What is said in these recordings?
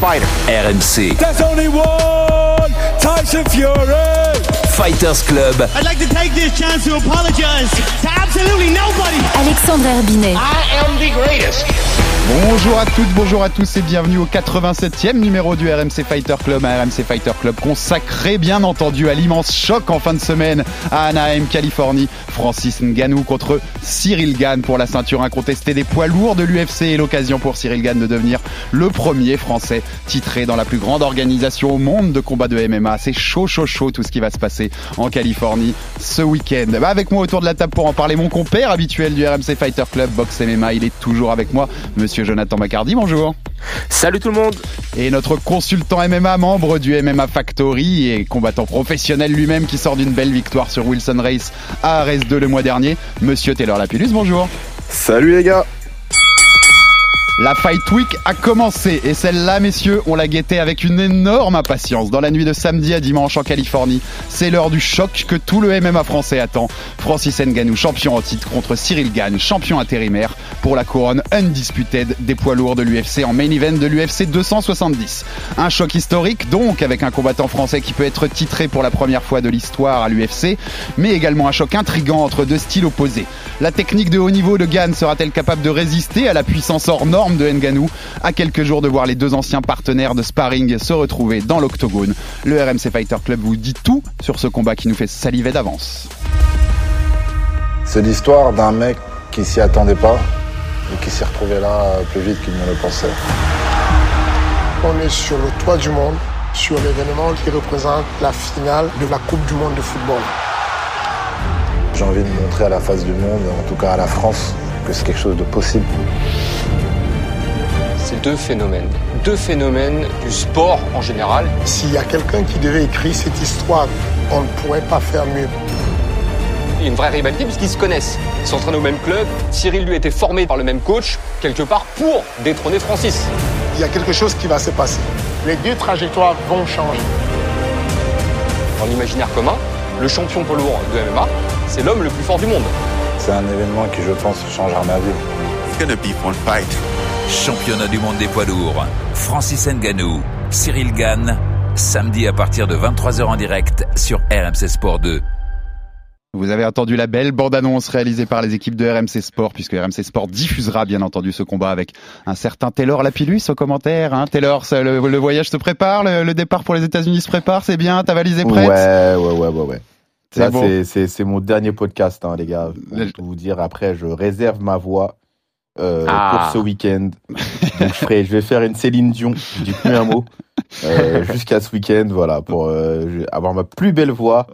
fighter? RMC There's only one Tyson Fury. Fighters Club. I'd like to take this chance to apologize to absolutely nobody. Alexandre Herbinet. I am the greatest. Bonjour à toutes, bonjour à tous et bienvenue au 87e numéro du RMC Fighter Club, un RMC Fighter Club consacré bien entendu à l'immense choc en fin de semaine à Anaheim, Californie. Francis Ngannou contre Cyril Gann pour la ceinture incontestée des poids lourds de l'UFC et l'occasion pour Cyril Gann de devenir le premier français titré dans la plus grande organisation au monde de combat de MMA. C'est chaud, chaud, chaud tout ce qui va se passer en Californie ce week-end. Bah, avec moi autour de la table pour en parler, mon compère habituel du RMC Fighter Club, Box MMA, il est toujours avec moi, monsieur Jonathan Macardy, bonjour. Salut tout le monde Et notre consultant MMA, membre du MMA Factory et combattant professionnel lui-même qui sort d'une belle victoire sur Wilson Race à Ares 2 le mois dernier, monsieur Taylor Lapillus, bonjour. Salut les gars La Fight Week a commencé et celle-là, messieurs, on l'a guettée avec une énorme impatience. Dans la nuit de samedi à dimanche en Californie, c'est l'heure du choc que tout le MMA français attend. Francis Ngannou, champion en titre contre Cyril Gann, champion intérimaire pour la couronne undisputed des poids lourds de l'UFC en main event de l'UFC 270. Un choc historique donc avec un combattant français qui peut être titré pour la première fois de l'histoire à l'UFC, mais également un choc intrigant entre deux styles opposés. La technique de haut niveau de Gann sera-t-elle capable de résister à la puissance hors norme? De Ngannou à quelques jours de voir les deux anciens partenaires de sparring se retrouver dans l'octogone Le RMC Fighter Club vous dit tout sur ce combat qui nous fait saliver d'avance. C'est l'histoire d'un mec qui s'y attendait pas et qui s'est retrouvé là plus vite qu'il ne le pensait. On est sur le toit du monde, sur l'événement qui représente la finale de la Coupe du monde de football. J'ai envie de montrer à la face du monde, en tout cas à la France, que c'est quelque chose de possible. C'est deux phénomènes. Deux phénomènes du sport en général. S'il y a quelqu'un qui devait écrire cette histoire, on ne pourrait pas faire mieux. Il y a une vraie rivalité puisqu'ils se connaissent. Ils s'entraînent au même club. Cyril lui a été formé par le même coach, quelque part, pour détrôner Francis. Il y a quelque chose qui va se passer. Les deux trajectoires vont changer. Dans l'imaginaire commun, le champion poids lourd de MMA, c'est l'homme le plus fort du monde. C'est un événement qui, je pense, changera ma vie. It's gonna be fun fight. Championnat du monde des poids lourds. Francis Ngannou, Cyril Gann. Samedi à partir de 23h en direct sur RMC Sport 2. Vous avez entendu la belle bande-annonce réalisée par les équipes de RMC Sport, puisque RMC Sport diffusera bien entendu ce combat avec un certain Taylor Lapillus au commentaire. Hein. Taylor, ça, le, le voyage se prépare, le, le départ pour les États-Unis se prépare, c'est bien, ta valise est prête? Ouais, ouais, ouais, ouais, ouais. C'est bon. mon dernier podcast, hein, les gars. Pour Le- tout vous dire, après, je réserve ma voix euh, Ah. pour ce week-end. Donc, je, ferai, je vais faire une Céline Dion, je dis plus un mot, euh, jusqu'à ce week-end, voilà, pour euh, avoir ma plus belle voix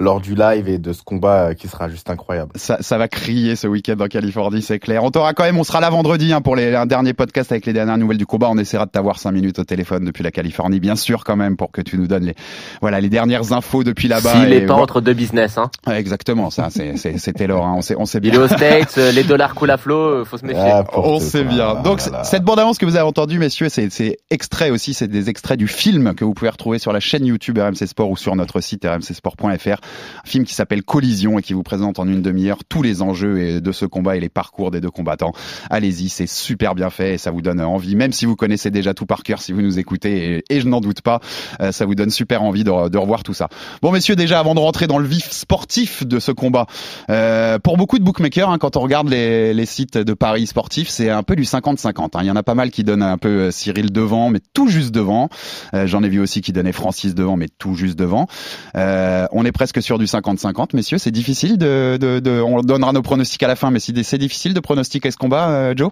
lors du live et de ce combat euh, qui sera juste incroyable. Ça, ça va crier ce week-end en Californie, c'est clair. On t'aura quand même, on sera là vendredi hein, pour les, un dernier podcast avec les dernières nouvelles du combat. On essaiera de t'avoir cinq minutes au téléphone depuis la Californie, bien sûr quand même, pour que tu nous donnes les, voilà, les dernières infos depuis là-bas. S'il Et est pas entre deux business, hein. Ouais, Exactement, ça, c'est, Taylor, hein, on sait, on sait Il bien. est aux States, euh, les dollars coulent à flot, euh, faut se méfier. Ah, On sait bien. voilà, Donc cette bande-annonce que vous avez entendue, messieurs, c'est c'est extrait aussi, c'est des extraits du film que vous pouvez retrouver sur la chaîne YouTube RMC Sport ou sur notre site rmcsport.fr. Un film qui s'appelle Collision et qui vous présente en une demi-heure tous les enjeux de ce combat et les parcours des deux combattants. Allez-y, c'est super bien fait et ça vous donne envie, même si vous connaissez déjà tout par cœur, si vous nous écoutez, et, je n'en doute pas, euh, ça vous donne super envie de, revoir tout ça. Bon, messieurs, déjà avant de rentrer dans le vif sportif de ce combat, euh, pour beaucoup de bookmakers, hein, quand on regarde les, sites de paris sportifs, c'est un peu du 50-50. hein. Il y en a pas mal qui donnent un peu euh, Cyril devant, mais tout juste devant. J'en ai vu aussi qui donnaient Francis devant, mais tout juste devant. On est presque sur du 50-50, messieurs. C'est difficile de, On donnera nos pronostics à la fin, mais c'est difficile de pronostiquer ce combat, euh, Joe?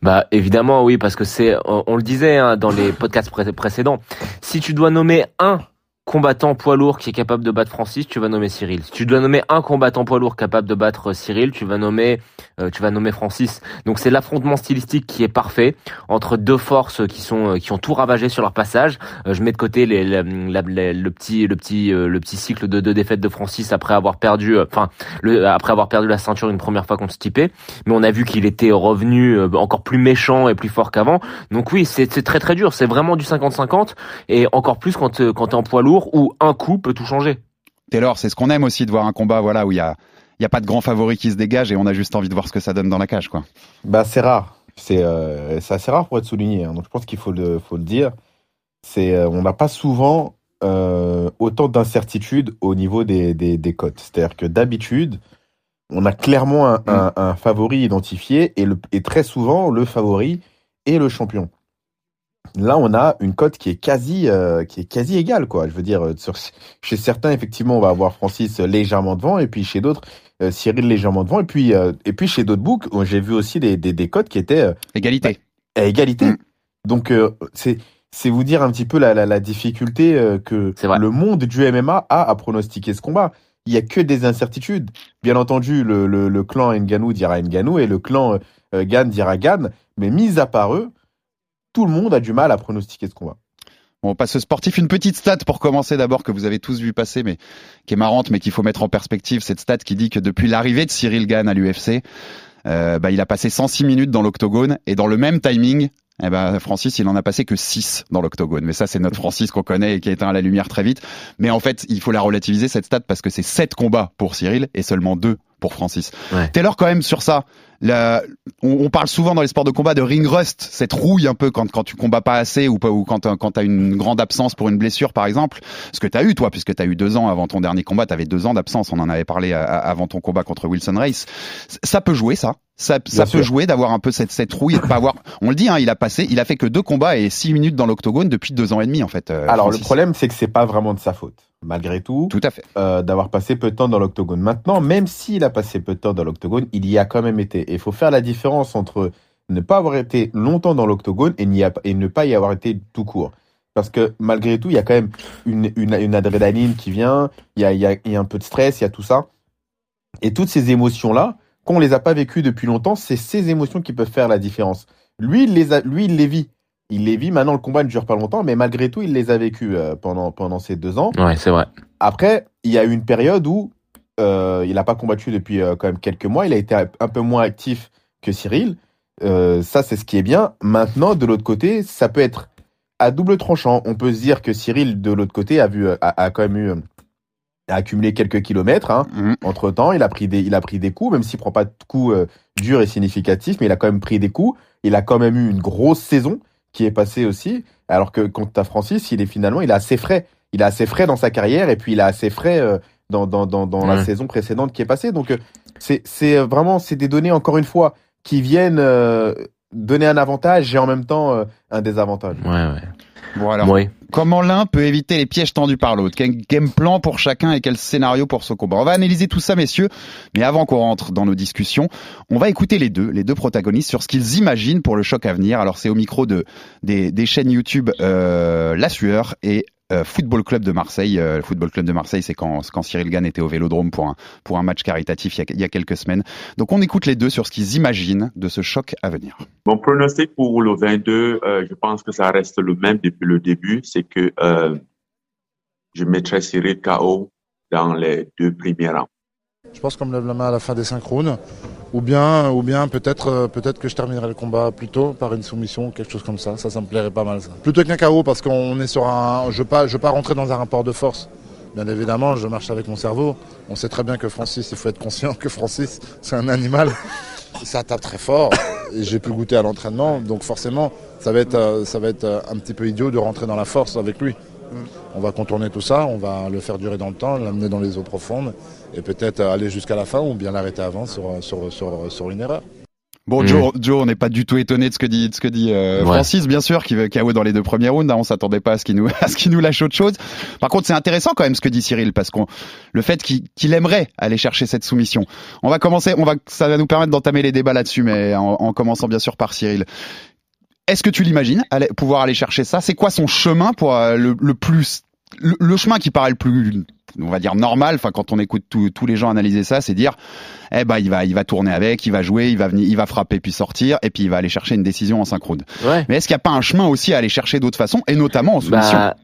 Bah évidemment oui parce que c'est on, le disait hein, dans les podcasts pré- précédents. Si tu dois nommer un combattant poids lourd qui est capable de battre Francis, tu vas nommer Cyril. Si tu dois nommer un combattant poids lourd capable de battre Cyril, tu vas nommer euh, tu vas nommer Francis. Donc c'est l'affrontement stylistique qui est parfait entre deux forces qui sont qui ont tout ravagé sur leur passage. je mets de côté les, le petit le petit le petit cycle de deux défaites de Francis après avoir perdu enfin le, après avoir perdu la ceinture une première fois contre Stipe, mais on a vu qu'il était revenu encore plus méchant et plus fort qu'avant. Donc oui, c'est très très dur, c'est vraiment du 50-50 et encore plus quand quand tu es en poids lourd où un coup peut tout changer. Taylor, c'est ce qu'on aime aussi de voir un combat voilà où il y a il y a pas de grand favori qui se dégage et on a juste envie de voir ce que ça donne dans la cage quoi. Bah c'est rare, c'est euh, assez rare pour être souligné. Hein. Donc je pense qu'il faut le faut le dire. C'est euh, on n'a pas souvent euh, autant d'incertitudes au niveau des des, des cotes. C'est-à-dire que d'habitude on a clairement un, un, un, favori identifié et, le, et très souvent le favori est le champion. Là, on a une cote qui est quasi, euh, qui est quasi égale, quoi. Je veux dire, euh, sur, chez certains, effectivement, on va avoir Francis légèrement devant, et puis chez d'autres, euh, Cyril légèrement devant, et puis, et puis chez d'autres books, j'ai vu aussi des, des, des cotes qui étaient égalité. Bah, à égalité. Mm. Donc, c'est c'est vous dire un petit peu la, la, la difficulté que le monde du MMA a à pronostiquer ce combat. Il y a que des incertitudes. Bien entendu, le, le, le clan Nganou dira Nganou et le clan Gan dira Gan, mais mis à part eux tout le monde a du mal à pronostiquer ce combat. Bon, on passe sportif. Une petite stat pour commencer d'abord que vous avez tous vu passer, mais qui est marrante, mais qu'il faut mettre en perspective. Cette stat qui dit que depuis l'arrivée de Cyril Gann à l'UFC, euh, bah, il a passé 106 minutes dans l'octogone et dans le même timing, eh ben, Francis, il en a passé que 6 dans l'octogone. Mais ça, c'est notre Francis qu'on connaît et qui a éteint à la lumière très vite. Mais en fait, il faut la relativiser, cette stat, parce que c'est 7 combats pour Cyril et seulement 2 pour Francis. Ouais. Taylor, quand même, sur ça, on, parle souvent dans les sports de combat de ring rust, cette rouille un peu quand, quand tu combats pas assez ou, ou quand, quand tu as une grande absence pour une blessure par exemple. Ce que tu as eu toi, puisque tu as eu deux ans avant ton dernier combat, tu avais deux ans d'absence, on en avait parlé avant ton combat contre Wilson Race. Ça peut jouer ça ça, ça peut jouer d'avoir un peu cette, cette rouille et de pas avoir. On le dit, hein, il a passé, il a fait que deux combats et six minutes dans l'octogone depuis deux ans et demi en fait. Euh, Alors le problème, c'est que c'est pas vraiment de sa faute malgré tout. Tout à fait. Euh, d'avoir passé peu de temps dans l'octogone. Maintenant, même s'il a passé peu de temps dans l'octogone, il y a quand même été. Et il faut faire la différence entre ne pas avoir été longtemps dans l'octogone et, et ne pas y avoir été tout court. Parce que malgré tout, il y a quand même une, une, une adrénaline qui vient, il y, a, il, y a, il y a un peu de stress, il y a tout ça. Et toutes ces émotions-là, qu'on les a pas vécues depuis longtemps, c'est ces émotions qui peuvent faire la différence. Lui, il les, a, lui, il les vit il les vit. Maintenant, le combat ne dure pas longtemps, mais malgré tout, il les a vécus euh, pendant, pendant ces deux ans. Ouais, c'est vrai. Après, il y a eu une période où euh, il n'a pas combattu depuis euh, quand même quelques mois. Il a été un peu moins actif que Cyril. ça, c'est ce qui est bien. Maintenant, de l'autre côté, ça peut être à double tranchant. On peut se dire que Cyril, de l'autre côté, a, vu, a, quand même eu a accumulé quelques kilomètres. Hein. Mhm. Entre temps, il a pris des, il a pris des coups, même s'il prend pas de coups durs et significatifs, mais il a quand même pris des coups. Il a quand même eu une grosse saison qui est passé aussi. Alors que quand as Francis, il est finalement, il est assez frais. Il est assez frais dans sa carrière et puis il est assez frais euh, dans, dans, dans, dans la saison précédente qui est passée. Donc euh, c'est c'est vraiment c'est des données encore une fois qui viennent euh, donner un avantage et en même temps un désavantage. Ouais ouais. Bon alors, comment l'un peut éviter les pièges tendus par l'autre? Quel game plan pour chacun et quel scénario pour ce combat? On va analyser tout ça, messieurs. Mais avant qu'on rentre dans nos discussions, on va écouter les deux, les deux protagonistes sur ce qu'ils imaginent pour le choc à venir. Alors c'est au micro de des, des chaînes YouTube euh, La Sueur et Football Club de Marseille. Euh, le Football Club de Marseille, c'est quand, quand Cyril Gann était au Vélodrome pour un, pour un match caritatif il y, a, il y a quelques semaines. Donc on écoute les deux sur ce qu'ils imaginent de ce choc à venir. Mon pronostic pour le 22, euh, je pense que ça reste le même depuis le début, c'est que euh, je mettrai Cyril KO dans les deux premiers rangs. Je pense qu'on me lève la main à la fin des synchrones. Ou bien, ou bien peut-être euh, peut-être que je terminerai le combat plus tôt par une soumission, quelque chose comme ça. Ça, ça me plairait pas mal. Ça. Plutôt qu'un KO parce qu'on est sur un. Je ne pas, je veux pas rentrer dans un rapport de force. Bien évidemment, je marche avec mon cerveau. On sait très bien que Francis, il faut être conscient que Francis, c'est un animal. Ça tape très fort. Et j'ai pu goûter à l'entraînement, donc forcément, ça va être, euh, ça va être euh, un petit peu idiot de rentrer dans la force avec lui. On va contourner tout ça, on va le faire durer dans le temps, l'amener dans les eaux profondes et peut-être aller jusqu'à la fin ou bien l'arrêter avant sur, sur, sur, sur une erreur. Bon. Joe, Joe, on n'est pas du tout étonné de ce que dit, de ce que dit euh, Francis, bien sûr, qui veut KO dans les deux premiers rounds. Hein, on s'attendait pas à ce qu'il nous, à ce qu'il nous lâche autre chose. Par contre, c'est intéressant quand même ce que dit Cyril, parce qu'on, le fait qu'il aimerait aller chercher cette soumission. On va commencer, on va, ça va nous permettre d'entamer les débats là-dessus, mais en, en, commençant bien sûr par Cyril. Est-ce que tu l'imagines pouvoir aller chercher ça? C'est quoi son chemin pour euh, le, le plus le, le chemin qui paraît le plus on va dire normal enfin quand on écoute tous tous les gens analyser ça c'est dire eh ben il va il va tourner avec il va jouer il va venir il va frapper puis sortir et puis il va aller chercher une décision en synchrone Ouais. mais est-ce qu'il n'y a pas un chemin aussi à aller chercher d'autres façons et notamment en soumission Bah,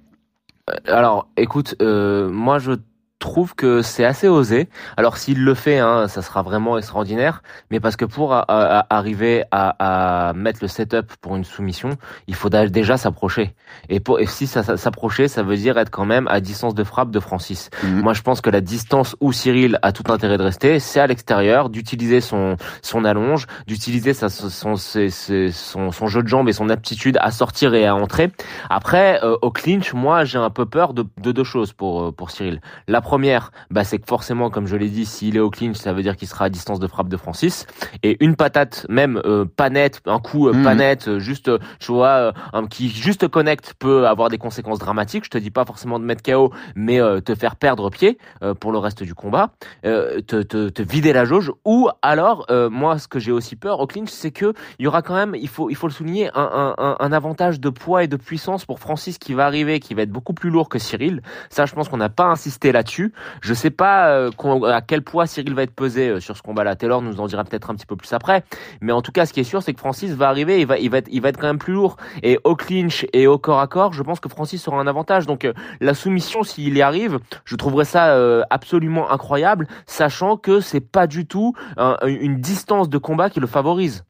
euh, alors, écoute, euh, moi je trouve que c'est assez osé. Alors s'il le fait, hein, ça sera vraiment extraordinaire. Mais parce que pour a- a- arriver à, à mettre le setup pour une soumission, il faudra déjà s'approcher. Et, pour, et si ça, ça- s'approcher, ça veut dire être quand même à distance de frappe de Francis. Mhm. Moi, je pense que la distance où Cyril a tout intérêt de rester, c'est à l'extérieur, d'utiliser son son allonge, d'utiliser sa, son, ses- ses- son son jeu de jambes et son aptitude à sortir et à entrer. Après, euh, au clinch, moi, j'ai un peu peur de, de deux choses pour euh, pour Cyril. La première, bah, c'est que forcément, comme je l'ai dit, s'il est au clinch, ça veut dire qu'il sera à distance de frappe de Francis. Et une patate, même euh, pas nette, un coup euh, Mhm. pas net, euh, juste, euh, tu vois, euh, un, qui juste connecte peut avoir des conséquences dramatiques. Je te dis pas forcément de mettre KO, mais euh, te faire perdre pied euh, pour le reste du combat, euh, te, te, te vider la jauge. Ou alors, euh, moi, ce que j'ai aussi peur au clinch, c'est que il y aura quand même, il faut, il faut le souligner, un, un, un, un avantage de poids et de puissance pour Francis qui va arriver, qui va être beaucoup plus lourd que Cyril. Ça, je pense qu'on n'a pas insisté là-dessus. Je sais pas euh, à quel poids Cyril va être pesé euh, sur ce combat-là. Taylor nous en dira peut-être un petit peu plus après. Mais en tout cas, ce qui est sûr, c'est que Francis va arriver, il va, être, quand même plus lourd. Et au clinch et au corps à corps, je pense que Francis aura un avantage. Donc euh, la soumission, s'il y arrive, je trouverais ça absolument incroyable, sachant que c'est pas du tout un- une distance de combat qui le favorise.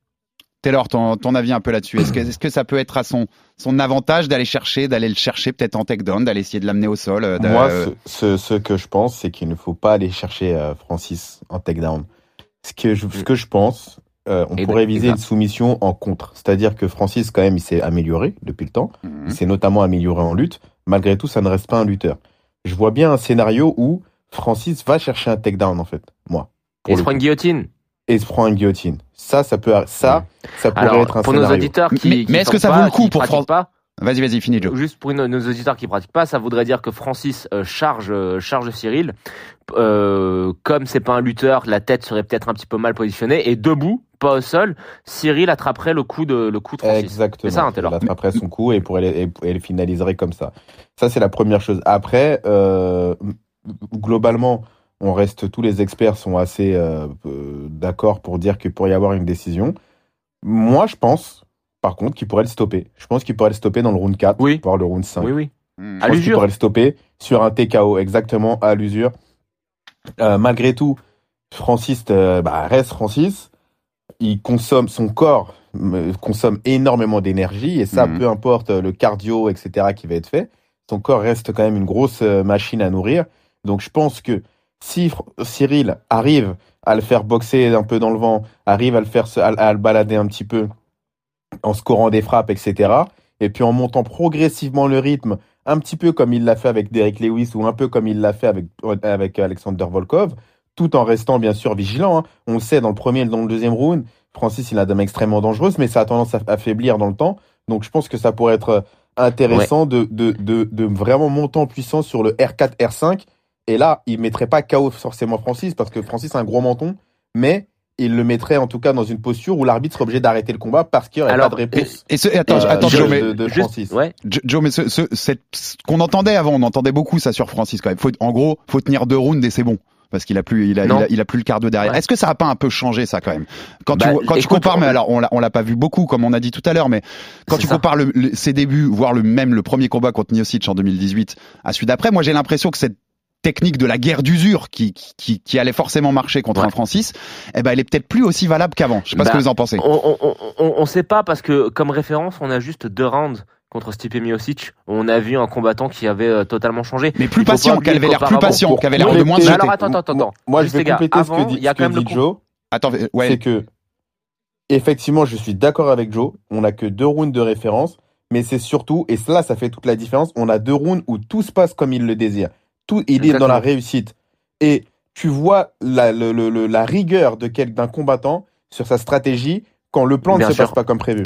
Taylor, ton, avis un peu là-dessus. Que, est-ce que ça peut être à son, son avantage d'aller chercher, d'aller le chercher peut-être en takedown, d'aller essayer de l'amener au sol euh, Moi, ce, ce, ce que je pense, c'est qu'il ne faut pas aller chercher euh, Francis en takedown. Ce que je, ce que je pense, euh, on Et pourrait viser une soumission en contre. C'est-à-dire que Francis, quand même, il s'est amélioré depuis le temps. Mhm. Il s'est notamment amélioré en lutte. Malgré tout, ça ne reste pas un lutteur. Je vois bien un scénario où Francis va chercher un takedown, en fait. Moi. Et se prend une guillotine. Et se prend une guillotine. Ça, ça peut, ça, ça pourrait Alors, être un pour scénario. nos auditeurs qui, Mais- est-ce que ça vaut pas- le coup pour pratiquent Fran- pas, Vas-y, vas-y, finis, Joe. Juste pour nos, nos auditeurs qui pratiquent pas, ça voudrait dire que Francis euh, charge euh, charge Cyril. Euh, comme c'est pas un lutteur, la tête serait peut-être un petit peu mal positionnée et debout, pas au sol, Cyril attraperait le coup de le coup de Francis. Exactement. C'est ça, hein, Taylor. Il attraperait son coup et pourrait et, et le finaliserait comme ça. Ça, c'est la première chose. Après, euh, globalement, on reste, tous les experts sont assez euh, euh, d'accord pour dire qu'il pourrait y avoir une décision. Moi, je pense, par contre, qu'il pourrait le stopper. Je pense qu'il pourrait le stopper dans le round 4, Oui. voire le round 5. Oui, oui. Mhm. Je À pense qu'il pourrait le stopper sur un TKO, exactement, à l'usure. Euh, malgré tout, Francis euh, bah, reste Francis. Il consomme, son corps consomme énormément d'énergie et ça, Mhm. peu importe le cardio, etc., qui va être fait, son corps reste quand même une grosse machine à nourrir. Donc je pense que si Cyril arrive à le faire boxer un peu dans le vent, arrive à le faire se- à, à le balader un petit peu en scorant des frappes, etc., et puis en montant progressivement le rythme, un petit peu comme il l'a fait avec Derek Lewis ou un peu comme il l'a fait avec, avec Alexander Volkov, tout en restant bien sûr vigilant. hein. On le sait, dans le premier et dans le deuxième round, Francis, il a des mains extrêmement dangereuses, mais ça a tendance à affaiblir dans le temps. Donc je pense que ça pourrait être euh, intéressant de, de, de, de vraiment monter en puissance sur le R4, R5. Et là, il mettrait pas KO forcément Francis, parce que Francis a un gros menton, mais il le mettrait en tout cas dans une posture où l'arbitre serait obligé d'arrêter le combat parce qu'il n'y aurait Alors, pas de réponse. Et ce, attends, euh, attends, de- Joe, mais de, de Juste- Francis. ouais. Jo- Joe, mais ce, ce, cette- ce qu'on entendait avant, on entendait beaucoup ça sur Francis quand même. Faut, en gros, faut tenir deux rounds et c'est bon. Parce qu'il a plus, il a, il Non. a, il a plus le cardio derrière. Ouais. Est-ce que ça a pas un peu changé ça quand même? Quand Bah, tu, compares, mais on- alors on l'a, on l'a pas vu beaucoup comme on a dit tout à l'heure, mais quand tu ça. compares le- le- ses débuts, voire le même le premier combat contre Miocic en 2018 à celui d'après, moi j'ai l'impression que cette technique de la guerre d'usure qui, qui, qui allait forcément marcher contre Ouais. un Francis, eh ben elle est peut-être plus aussi valable qu'avant. Je sais pas ce Bah, que vous en pensez. On, on, on, on- sait pas parce que comme référence, on a juste deux rounds contre Stipe Miocic. On a vu un combattant qui avait euh, totalement changé. Mais plus patient, qui avait l'air plus patient, qui avait l'air de moins Mais jeté. alors attends, attends, attends. Moi, Juste, je vais gars, compléter ce avant, que dit, y a ce que quand même dit Joe. Attends, ouais. c'est que effectivement, je suis d'accord avec Joe. On n'a que deux rounds de référence, mais c'est surtout, et cela, ça fait toute la différence. On a deux rounds où tout se passe comme il le désire. Tout, il est dans la réussite. Et tu vois la, le- le- le- la rigueur de d'un combattant sur sa stratégie quand le plan Bien ne se sûr. passe pas comme prévu.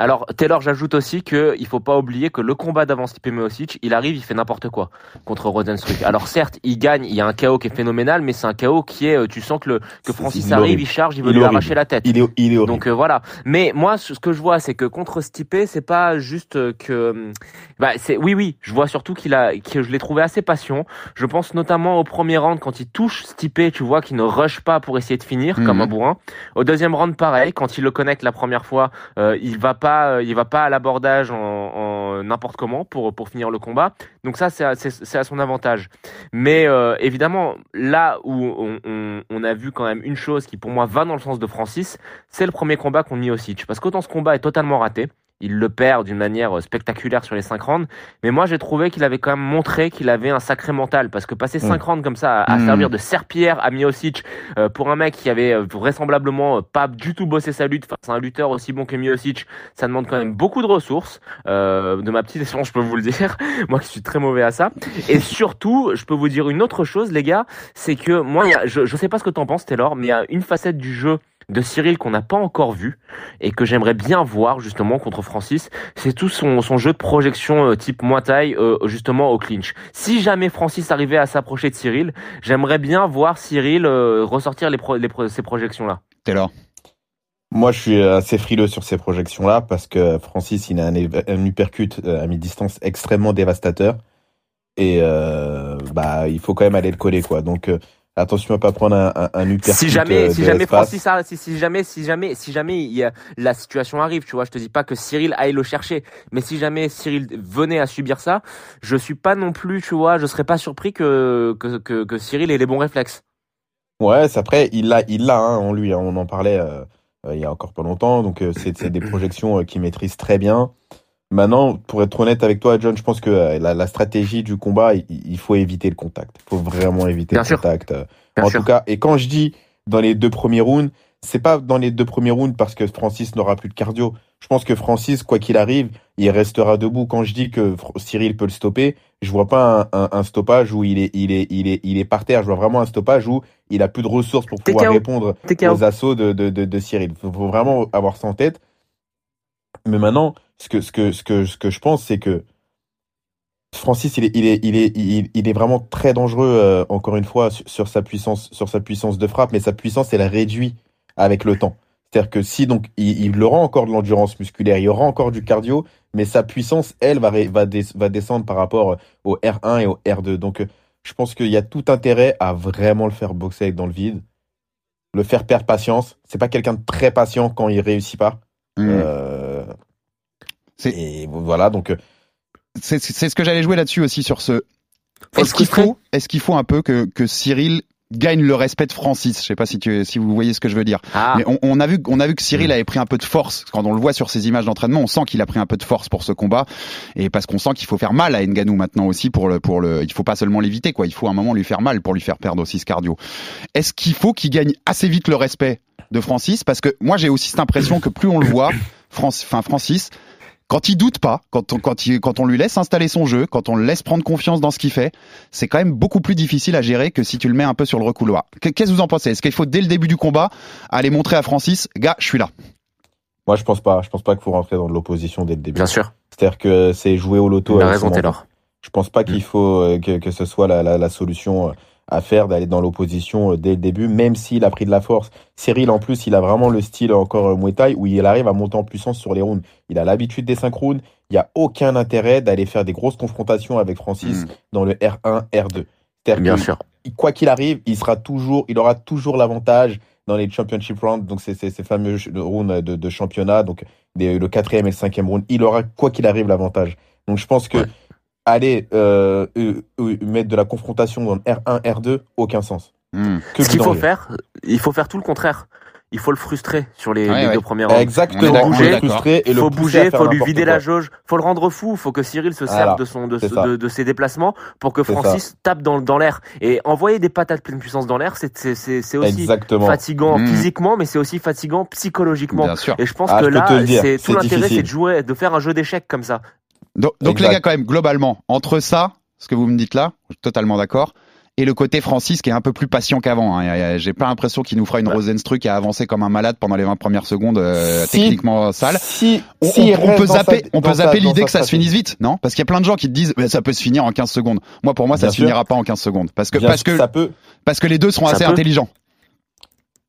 Alors Taylor, j'ajoute aussi que il faut pas oublier que le combat d'avant Stipe Miocic, il arrive, il fait n'importe quoi contre Rosenstruck. Alors certes, il gagne, il y a un chaos qui est phénoménal, mais c'est un chaos qui est, euh, tu sens que le que Francis il arrive, il charge, il veut Il lui horrible. arracher la tête. Il est, il est horrible. Donc euh, voilà. Mais moi, ce que je vois, c'est que contre Stipe, c'est pas juste euh, que, hum, bah c'est, oui, oui, je vois surtout qu'il a, que je l'ai trouvé assez patient. Je pense notamment au premier round quand il touche Stipe, tu vois, qu'il ne rush pas pour essayer de finir Mhm. comme un bourrin. Au deuxième round, pareil, quand il le connecte la première fois, euh, il va pas, euh, il va pas à l'abordage en, n'importe comment pour pour finir le combat. Donc ça, c'est à, à son avantage. Mais euh, évidemment, là où on, a vu quand même une chose qui pour moi va dans le sens de Francis, c'est le premier combat qu'on mit aussi. Parce qu'autant ce combat est totalement raté, il le perd d'une manière euh, spectaculaire sur les 5 rounds, mais moi j'ai trouvé qu'il avait quand même montré qu'il avait un sacré mental, parce que passer 5 rounds comme ça, à, à Mm. servir de serpillère à Miocic, euh, pour un mec qui avait euh, vraisemblablement euh, pas du tout bossé sa lutte face à un lutteur aussi bon que Miocic, ça demande quand même beaucoup de ressources, euh, de ma petite expérience je peux vous le dire, moi qui suis très mauvais à ça, et surtout, je peux vous dire une autre chose les gars, c'est que moi, a- je, je sais pas ce que t'en penses Taylor, mais il y a une facette du jeu de Cyril qu'on n'a pas encore vu et que j'aimerais bien voir justement contre Francis, c'est tout son, son jeu de projection euh, type Muay Thai euh, justement au clinch. Si jamais Francis arrivait à s'approcher de Cyril, j'aimerais bien voir Cyril euh, ressortir les, pro- les pro- ces projections là. Taylor. Moi, je suis assez frileux sur ces projections-là parce que Francis, il a un, un uppercut à mi-distance extrêmement dévastateur. Et euh, bah, il faut quand même aller le coller, quoi. Donc, euh, attention à pas prendre un, un, Si jamais, si jamais l'espace. Francis, a- si, si jamais, si jamais, si jamais il y a, la situation arrive, tu vois, je te dis pas que Cyril aille le chercher, mais si jamais Cyril venait à subir ça, je suis pas non plus, tu vois, je serais pas surpris que que, que, que Cyril ait les bons réflexes. Ouais, c'est après, il l'a, il l'a hein, en lui. hein. on en parlait euh, euh, il y a encore pas longtemps. Donc, euh, c'est, c'est des projections euh, qu'il maîtrise très bien. Maintenant, pour être honnête avec toi, John, je pense que euh, la, la stratégie du combat, il, il faut éviter le contact. Il faut vraiment éviter Bien le sûr. contact. euh, Bien en sûr. tout cas, et quand je dis dans les deux premiers rounds, c'est pas dans les deux premiers rounds parce que Francis n'aura plus de cardio. Je pense que Francis, quoi qu'il arrive, il restera debout. Quand je dis que Cyril peut le stopper, je vois pas un, un- un stoppage où il est, il est, il est, il est par terre. Je vois vraiment un stoppage où il a plus de ressources pour pouvoir répondre aux assauts de, de, de, de Cyril. Faut vraiment avoir ça en tête. Mais maintenant, ce que, ce que, ce que, ce que je pense, c'est que Francis, il est, il est, il est, il, est vraiment très dangereux, euh, encore une fois, sur, sur sa puissance, sur sa puissance de frappe, mais sa puissance, elle réduit avec le temps. C'est-à-dire que si donc il, il aura encore de l'endurance musculaire, il aura encore du cardio, mais sa puissance, elle, va, va, des- va descendre par rapport au R1 et au R2. Donc, euh, je pense qu'il y a tout intérêt à vraiment le faire boxer dans le vide, le faire perdre patience. C'est pas quelqu'un de très patient quand il réussit pas. Mm. Euh, et voilà, donc euh, C'est c'est ce que j'allais jouer là-dessus aussi sur ce. Est-ce qu'il faut, est-ce qu'il faut un peu que, que Cyril gagne le respect de Francis? Je sais pas si tu, si vous voyez ce que je veux dire. Ah. Mais on, on a vu, on a vu que Cyril avait pris un peu de force quand on le voit sur ses images d'entraînement. On sent qu'il a pris un peu de force pour ce combat et parce qu'on sent qu'il faut faire mal à Nganou maintenant aussi pour le, pour le. Il faut pas seulement l'éviter quoi. Il faut à un moment lui faire mal pour lui faire perdre aussi ce cardio. Est-ce qu'il faut qu'il gagne assez vite le respect de Francis? Parce que moi j'ai aussi cette impression que plus on le voit, France, enfin Francis. Quand il doute pas, quand on, quand, il, quand on lui laisse installer son jeu, quand on le laisse prendre confiance dans ce qu'il fait, c'est quand même beaucoup plus difficile à gérer que si tu le mets un peu sur le recouloir. Qu'est- Qu'est-ce que vous en pensez? Est-ce qu'il faut dès le début du combat aller montrer à Francis, gars, je suis là moi je pense pas. Je pense pas qu'il faut rentrer dans de l'opposition dès le début. Bien sûr. C'est-à-dire que c'est jouer au loto. Tu as avec raison son Taylor. Je pense pas qu'il faut euh, que, que ce soit la, la, la solution euh, à faire d'aller dans l'opposition euh, dès le début, même s'il a pris de la force. Cyril, en plus, il a vraiment le style encore euh, Muay Thai où il arrive à monter en puissance sur les rounds. Il a l'habitude des 5 rounds. Il n'y a aucun intérêt d'aller faire des grosses confrontations avec Francis Mm. dans le R1, R2. C'est-à-dire Bien sûr. Quoi qu'il arrive, il sera toujours, il aura toujours l'avantage dans les championship rounds, donc c'est ces fameux rounds de, de championnat, donc des- le quatrième et le cinquième round, il aura quoi qu'il arrive l'avantage. Donc je pense que Ouais. Aller euh, euh, euh, mettre de la confrontation dans le R1, R2, aucun sens. Hmm. Que Ce qu'il faut faire, il faut faire tout le contraire. Il faut le frustrer sur les, Ouais, les ouais. deux premiers rounds. Exactement, faut frustrer et le faut bouger, faut lui vider quoi. la jauge, faut le rendre fou, faut que Cyril se serve Voilà, de son de, ses déplacements pour que Francis tape dans, dans l'air et envoyer des patates pleine puissance dans l'air, c'est aussi Exactement. fatigant Mm. physiquement, mais c'est aussi fatigant psychologiquement. Bien sûr. Et je pense Ah, que là, c'est tout l'intérêt, c'est de jouer, de faire un jeu d'échecs comme ça. Donc, donc les gars, quand même, globalement, entre ça, ce que vous me dites là, je suis totalement d'accord, et le côté Francis qui est un peu plus patient qu'avant. Hein. J'ai pas l'impression qu'il nous fera une Rosenstruck à avancer comme un malade pendant les 20 premières secondes euh, techniquement sale. Si, on, si on, on peut zapper, sa, on peut sa, zapper l'idée que ça se finisse vite, non? Parce qu'il y a plein de gens qui te disent ça peut se finir en 15 secondes. Moi pour moi ça Bien se sûr. finira pas en 15 secondes parce que Bien parce sûr, que ça peut, parce que les deux seront Ça assez peut. intelligents.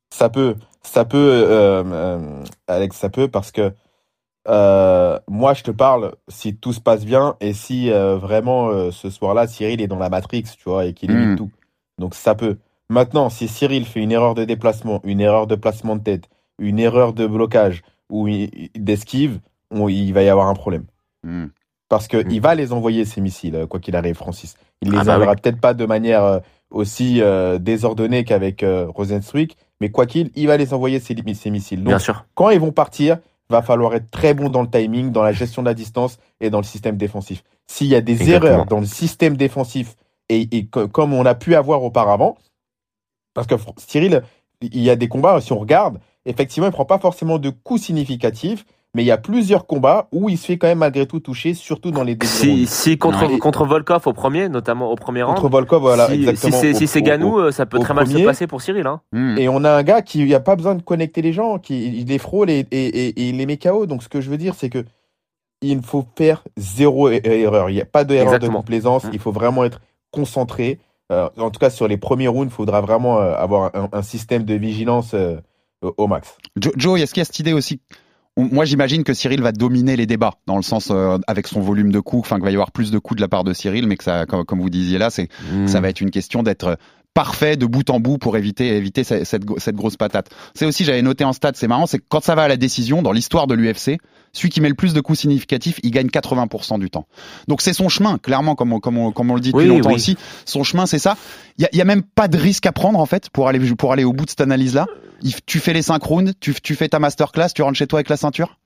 ça peut, ça peut, euh, euh, Alex, ça peut parce que euh, moi je te parle si tout se passe bien et si euh, vraiment euh, ce soir-là Cyril est dans la Matrix, tu vois, et qu'il évite Mm. tout. Donc ça peut. Maintenant, si Cyril fait une erreur de déplacement, une erreur de placement de tête, une erreur de blocage ou d'esquive, il va y avoir un problème. Mm. Parce que Mm. il va les envoyer ces missiles, quoi qu'il arrive, Francis. Il les Ah bah enverra peut-être pas de manière aussi désordonnée qu'avec Rosenstruik, mais quoi qu'il, il va les envoyer ces missiles. Donc, Bien sûr. quand ils vont partir, va falloir être très bon dans le timing, dans la gestion de la distance et dans le système défensif. S'il y a des Exactement. erreurs dans le système défensif et, et co- comme on a pu avoir auparavant, parce que Cyril, il y a des combats, si on regarde, effectivement, il prend pas forcément de coups significatifs, mais il y a plusieurs combats où il se fait quand même malgré tout toucher, surtout dans les débuts Si, si contre, Non, contre Volkov au premier, notamment au premier round, Contre Volkov, voilà, si, exactement. si c'est si Ganou, au- euh, ça peut très mal se passer pour Cyril. Hein. Mm. Et on a un gars qui n'a pas besoin de connecter les gens, qui il les frôle et, et, et, et il les met KO. Donc ce que je veux dire, c'est que il faut faire zéro er- erreur. Il n'y a pas d'erreur de complaisance. Mm. Il faut vraiment être concentré. Euh, en tout cas, sur les premiers rounds, il faudra vraiment euh, avoir un, un système de vigilance euh, au- max. Jo- Joe, est-ce qu'il y a cette idée aussi on- moi, j'imagine que Cyril va dominer les débats, dans le sens euh, avec son volume de coups, enfin qu'il va y avoir plus de coups de la part de Cyril, mais que ça, comme, comme vous disiez là, c'est Mm. ça va être une question d'être parfait de bout en bout pour éviter éviter cette, cette, cette grosse patate. C'est aussi, j'avais noté en stat, c'est marrant, c'est que quand ça va à la décision, dans l'histoire de l'UFC, celui qui met le plus de coups significatifs, il gagne 80% du temps. Donc c'est son chemin, clairement, comme on, comme on, comme on le dit depuis Oui, longtemps oui. aussi. Son chemin, c'est ça. Il y a, il y a même pas de risque à prendre en fait pour aller pour aller au bout de cette analyse-là. Il- Tu fais les 5 rounds, tu, tu fais ta masterclass, tu rentres chez toi avec la ceinture?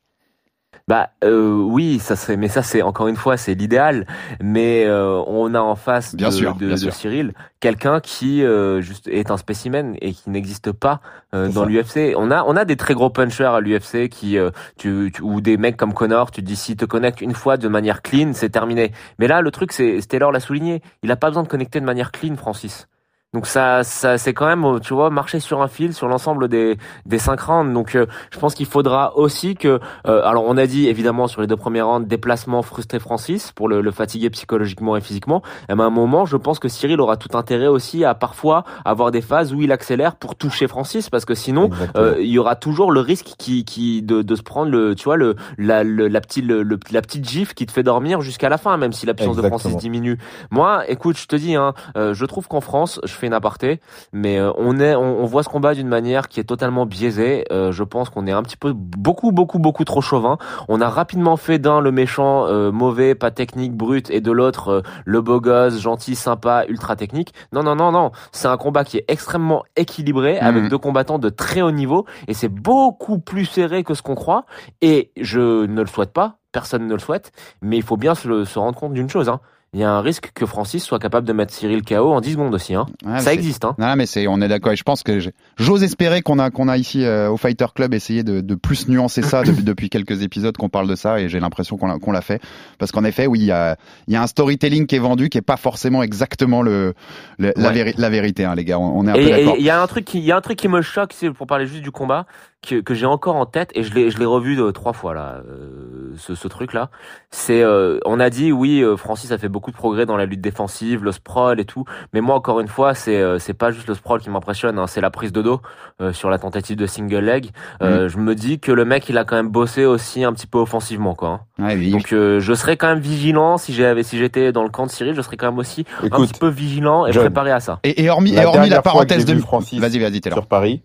Bah euh, oui, ça serait, mais ça c'est encore une fois c'est l'idéal. Mais euh, on a en face Bien de, sûr, de, bien de sûr. Cyril quelqu'un qui euh, juste est un spécimen et qui n'existe pas euh, dans l'UFC. On a on a des très gros punchers à l'UFC qui euh, tu, tu- ou des mecs comme Connor. Tu te dis si te connecte une fois de manière clean, c'est terminé. Mais là le truc c'est Taylor l'a souligné, il a pas besoin de connecter de manière clean, Francis. Donc ça, ça c'est quand même, tu vois, marcher sur un fil sur l'ensemble des des cinq rounds. Donc euh, je pense qu'il faudra aussi que, euh, alors on a dit évidemment sur les deux premiers rounds, déplacement frustré Francis pour le, le fatiguer psychologiquement et physiquement. Et à un moment, je pense que Cyril aura tout intérêt aussi à parfois avoir des phases où il accélère pour toucher Francis, parce que sinon euh, il y aura toujours le risque qui, qui de, de se prendre le, tu vois, le la, le- la petite le, le- la petite gifle qui te fait dormir jusqu'à la fin, même si la puissance de. Francis diminue. Moi, écoute, je te dis, hein, euh, je trouve qu'en France, je fais une aparté, mais euh, on est, on, on voit ce combat d'une manière qui est totalement biaisée. Euh, je pense qu'on est un petit peu, beaucoup, beaucoup, beaucoup trop chauvin. On a rapidement fait d'un le méchant, euh, mauvais, pas technique, brut, et de l'autre euh, le beau gosse, gentil, sympa, ultra technique. Non, non, non, non. C'est un combat qui est extrêmement équilibré avec Mhm. deux combattants de très haut niveau, et c'est beaucoup plus serré que ce qu'on croit. Et je ne le souhaite pas. Personne ne le souhaite, mais il faut bien se, le- se rendre compte d'une chose. Hein. Il y a un risque que Francis soit capable de mettre Cyril KO en 10 secondes aussi. Hein. Ça existe. Hein. Non, mais c'est, on est d'accord. Et je pense que j'ose espérer qu'on a, qu'on a ici euh, au Fighter Club essayé de, de plus nuancer ça depuis, depuis quelques épisodes qu'on parle de ça, et j'ai l'impression qu'on l'a, qu'on l'a fait. Parce qu'en effet, oui, il y a, y a un storytelling qui est vendu, qui est pas forcément exactement le, le- la, Ouais. véri- la vérité, hein, les gars. On, on est un peu Et d'accord. et il y a un truc qui, il y a un truc qui me choque, c'est pour parler juste du combat que, que j'ai encore en tête et je l'ai, je l'ai revu de, trois fois là, euh, ce, ce truc là. C'est, euh, on a dit oui, euh, Francis a fait beaucoup de progrès dans la lutte défensive, le sprawl et tout. Mais moi encore une fois, c'est, euh, c'est pas juste le sprawl qui m'impressionne, hein, c'est la prise de dos euh, sur la tentative de single leg. Euh, Je me dis que le mec il a quand même bossé aussi un petit peu offensivement quoi. hein. Ouais, oui, Donc euh, je serais quand même vigilant si j'avais, si j'étais dans le camp de Cyril, je serais quand même aussi un petit peu vigilant et John, préparé à ça. Et, et hormis, La et hormis la parenthèse de Francis Vas-y, vas-y, sur Paris.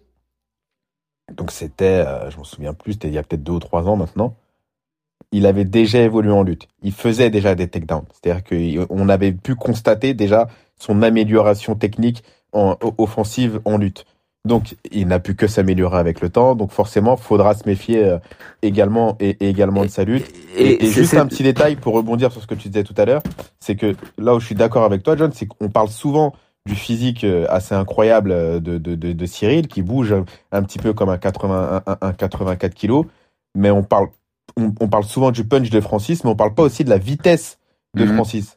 Donc c'était, euh, je m'en souviens plus, c'était il y a peut-être deux ou trois ans maintenant. Il avait déjà évolué en lutte. Il faisait déjà des takedowns. C'est-à-dire qu'on avait pu constater déjà son amélioration technique en, offensive en lutte. Donc il n'a pu que s'améliorer avec le temps. Donc forcément, faudra se méfier euh, également et, et également de sa lutte. Et, et juste un petit détail pour rebondir sur ce que tu disais tout à l'heure, c'est que là où je suis d'accord avec toi, John, c'est qu'on parle souvent du physique euh, assez incroyable euh, de, de, de, de Cyril, qui bouge un, un petit peu comme un, 80, un, un 84 kilos, mais on parle, on, on parle souvent du punch de Francis, mais on parle pas aussi de la vitesse de Mhm. Francis.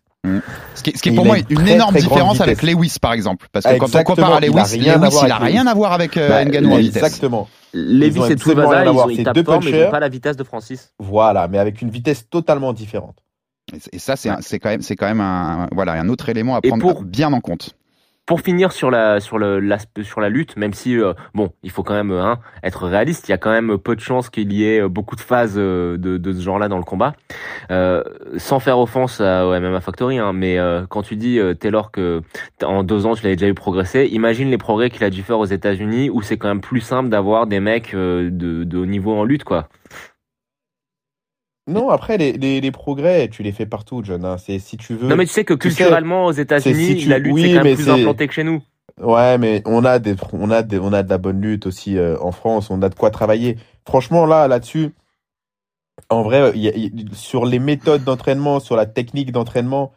Ce qui, est- ce qui est pour il moi une une très, énorme très différence avec. Lewis par exemple. Parce que quand on compare à il a Lewis, rien à Lewis, voir il a rien Lewis. à voir avec euh, Bah, Ngannou en vitesse. Exactement. Ont et à ils, voir. ont, tapent deux fort, mais ils pas la vitesse de Francis. Voilà, mais avec une vitesse totalement différente. Et ça, c'est quand même, c'est quand même un, voilà, un autre élément à prendre pour- bien en compte. Pour finir sur la sur le sur la lutte, même si euh, bon, il faut quand même euh, hein, être réaliste, il y a quand même peu de chances qu'il y ait euh, beaucoup de phases de, de ce genre-là dans le combat. Euh, sans faire offense à, MMA Factory, hein, mais euh, quand tu dis Taylor que en deux ans tu l'avais déjà eu progresser, imagine les progrès qu'il a dû faire aux États-Unis, où c'est quand même plus simple d'avoir des mecs de, de haut niveau en lutte, quoi. Non, après, les, les, les progrès, tu les fais partout, John. hein. C'est si tu veux. Non mais tu sais que tu sais, culturellement aux États-Unis, si tu- la lutte oui, c'est quand même plus implanté que chez nous. Ouais, mais on a des, on a des, on a de la bonne lutte aussi euh, en France. On a de quoi travailler. Franchement, là, là-dessus, en vrai, il y a- il- sur les méthodes d'entraînement, sur la technique d'entraînement,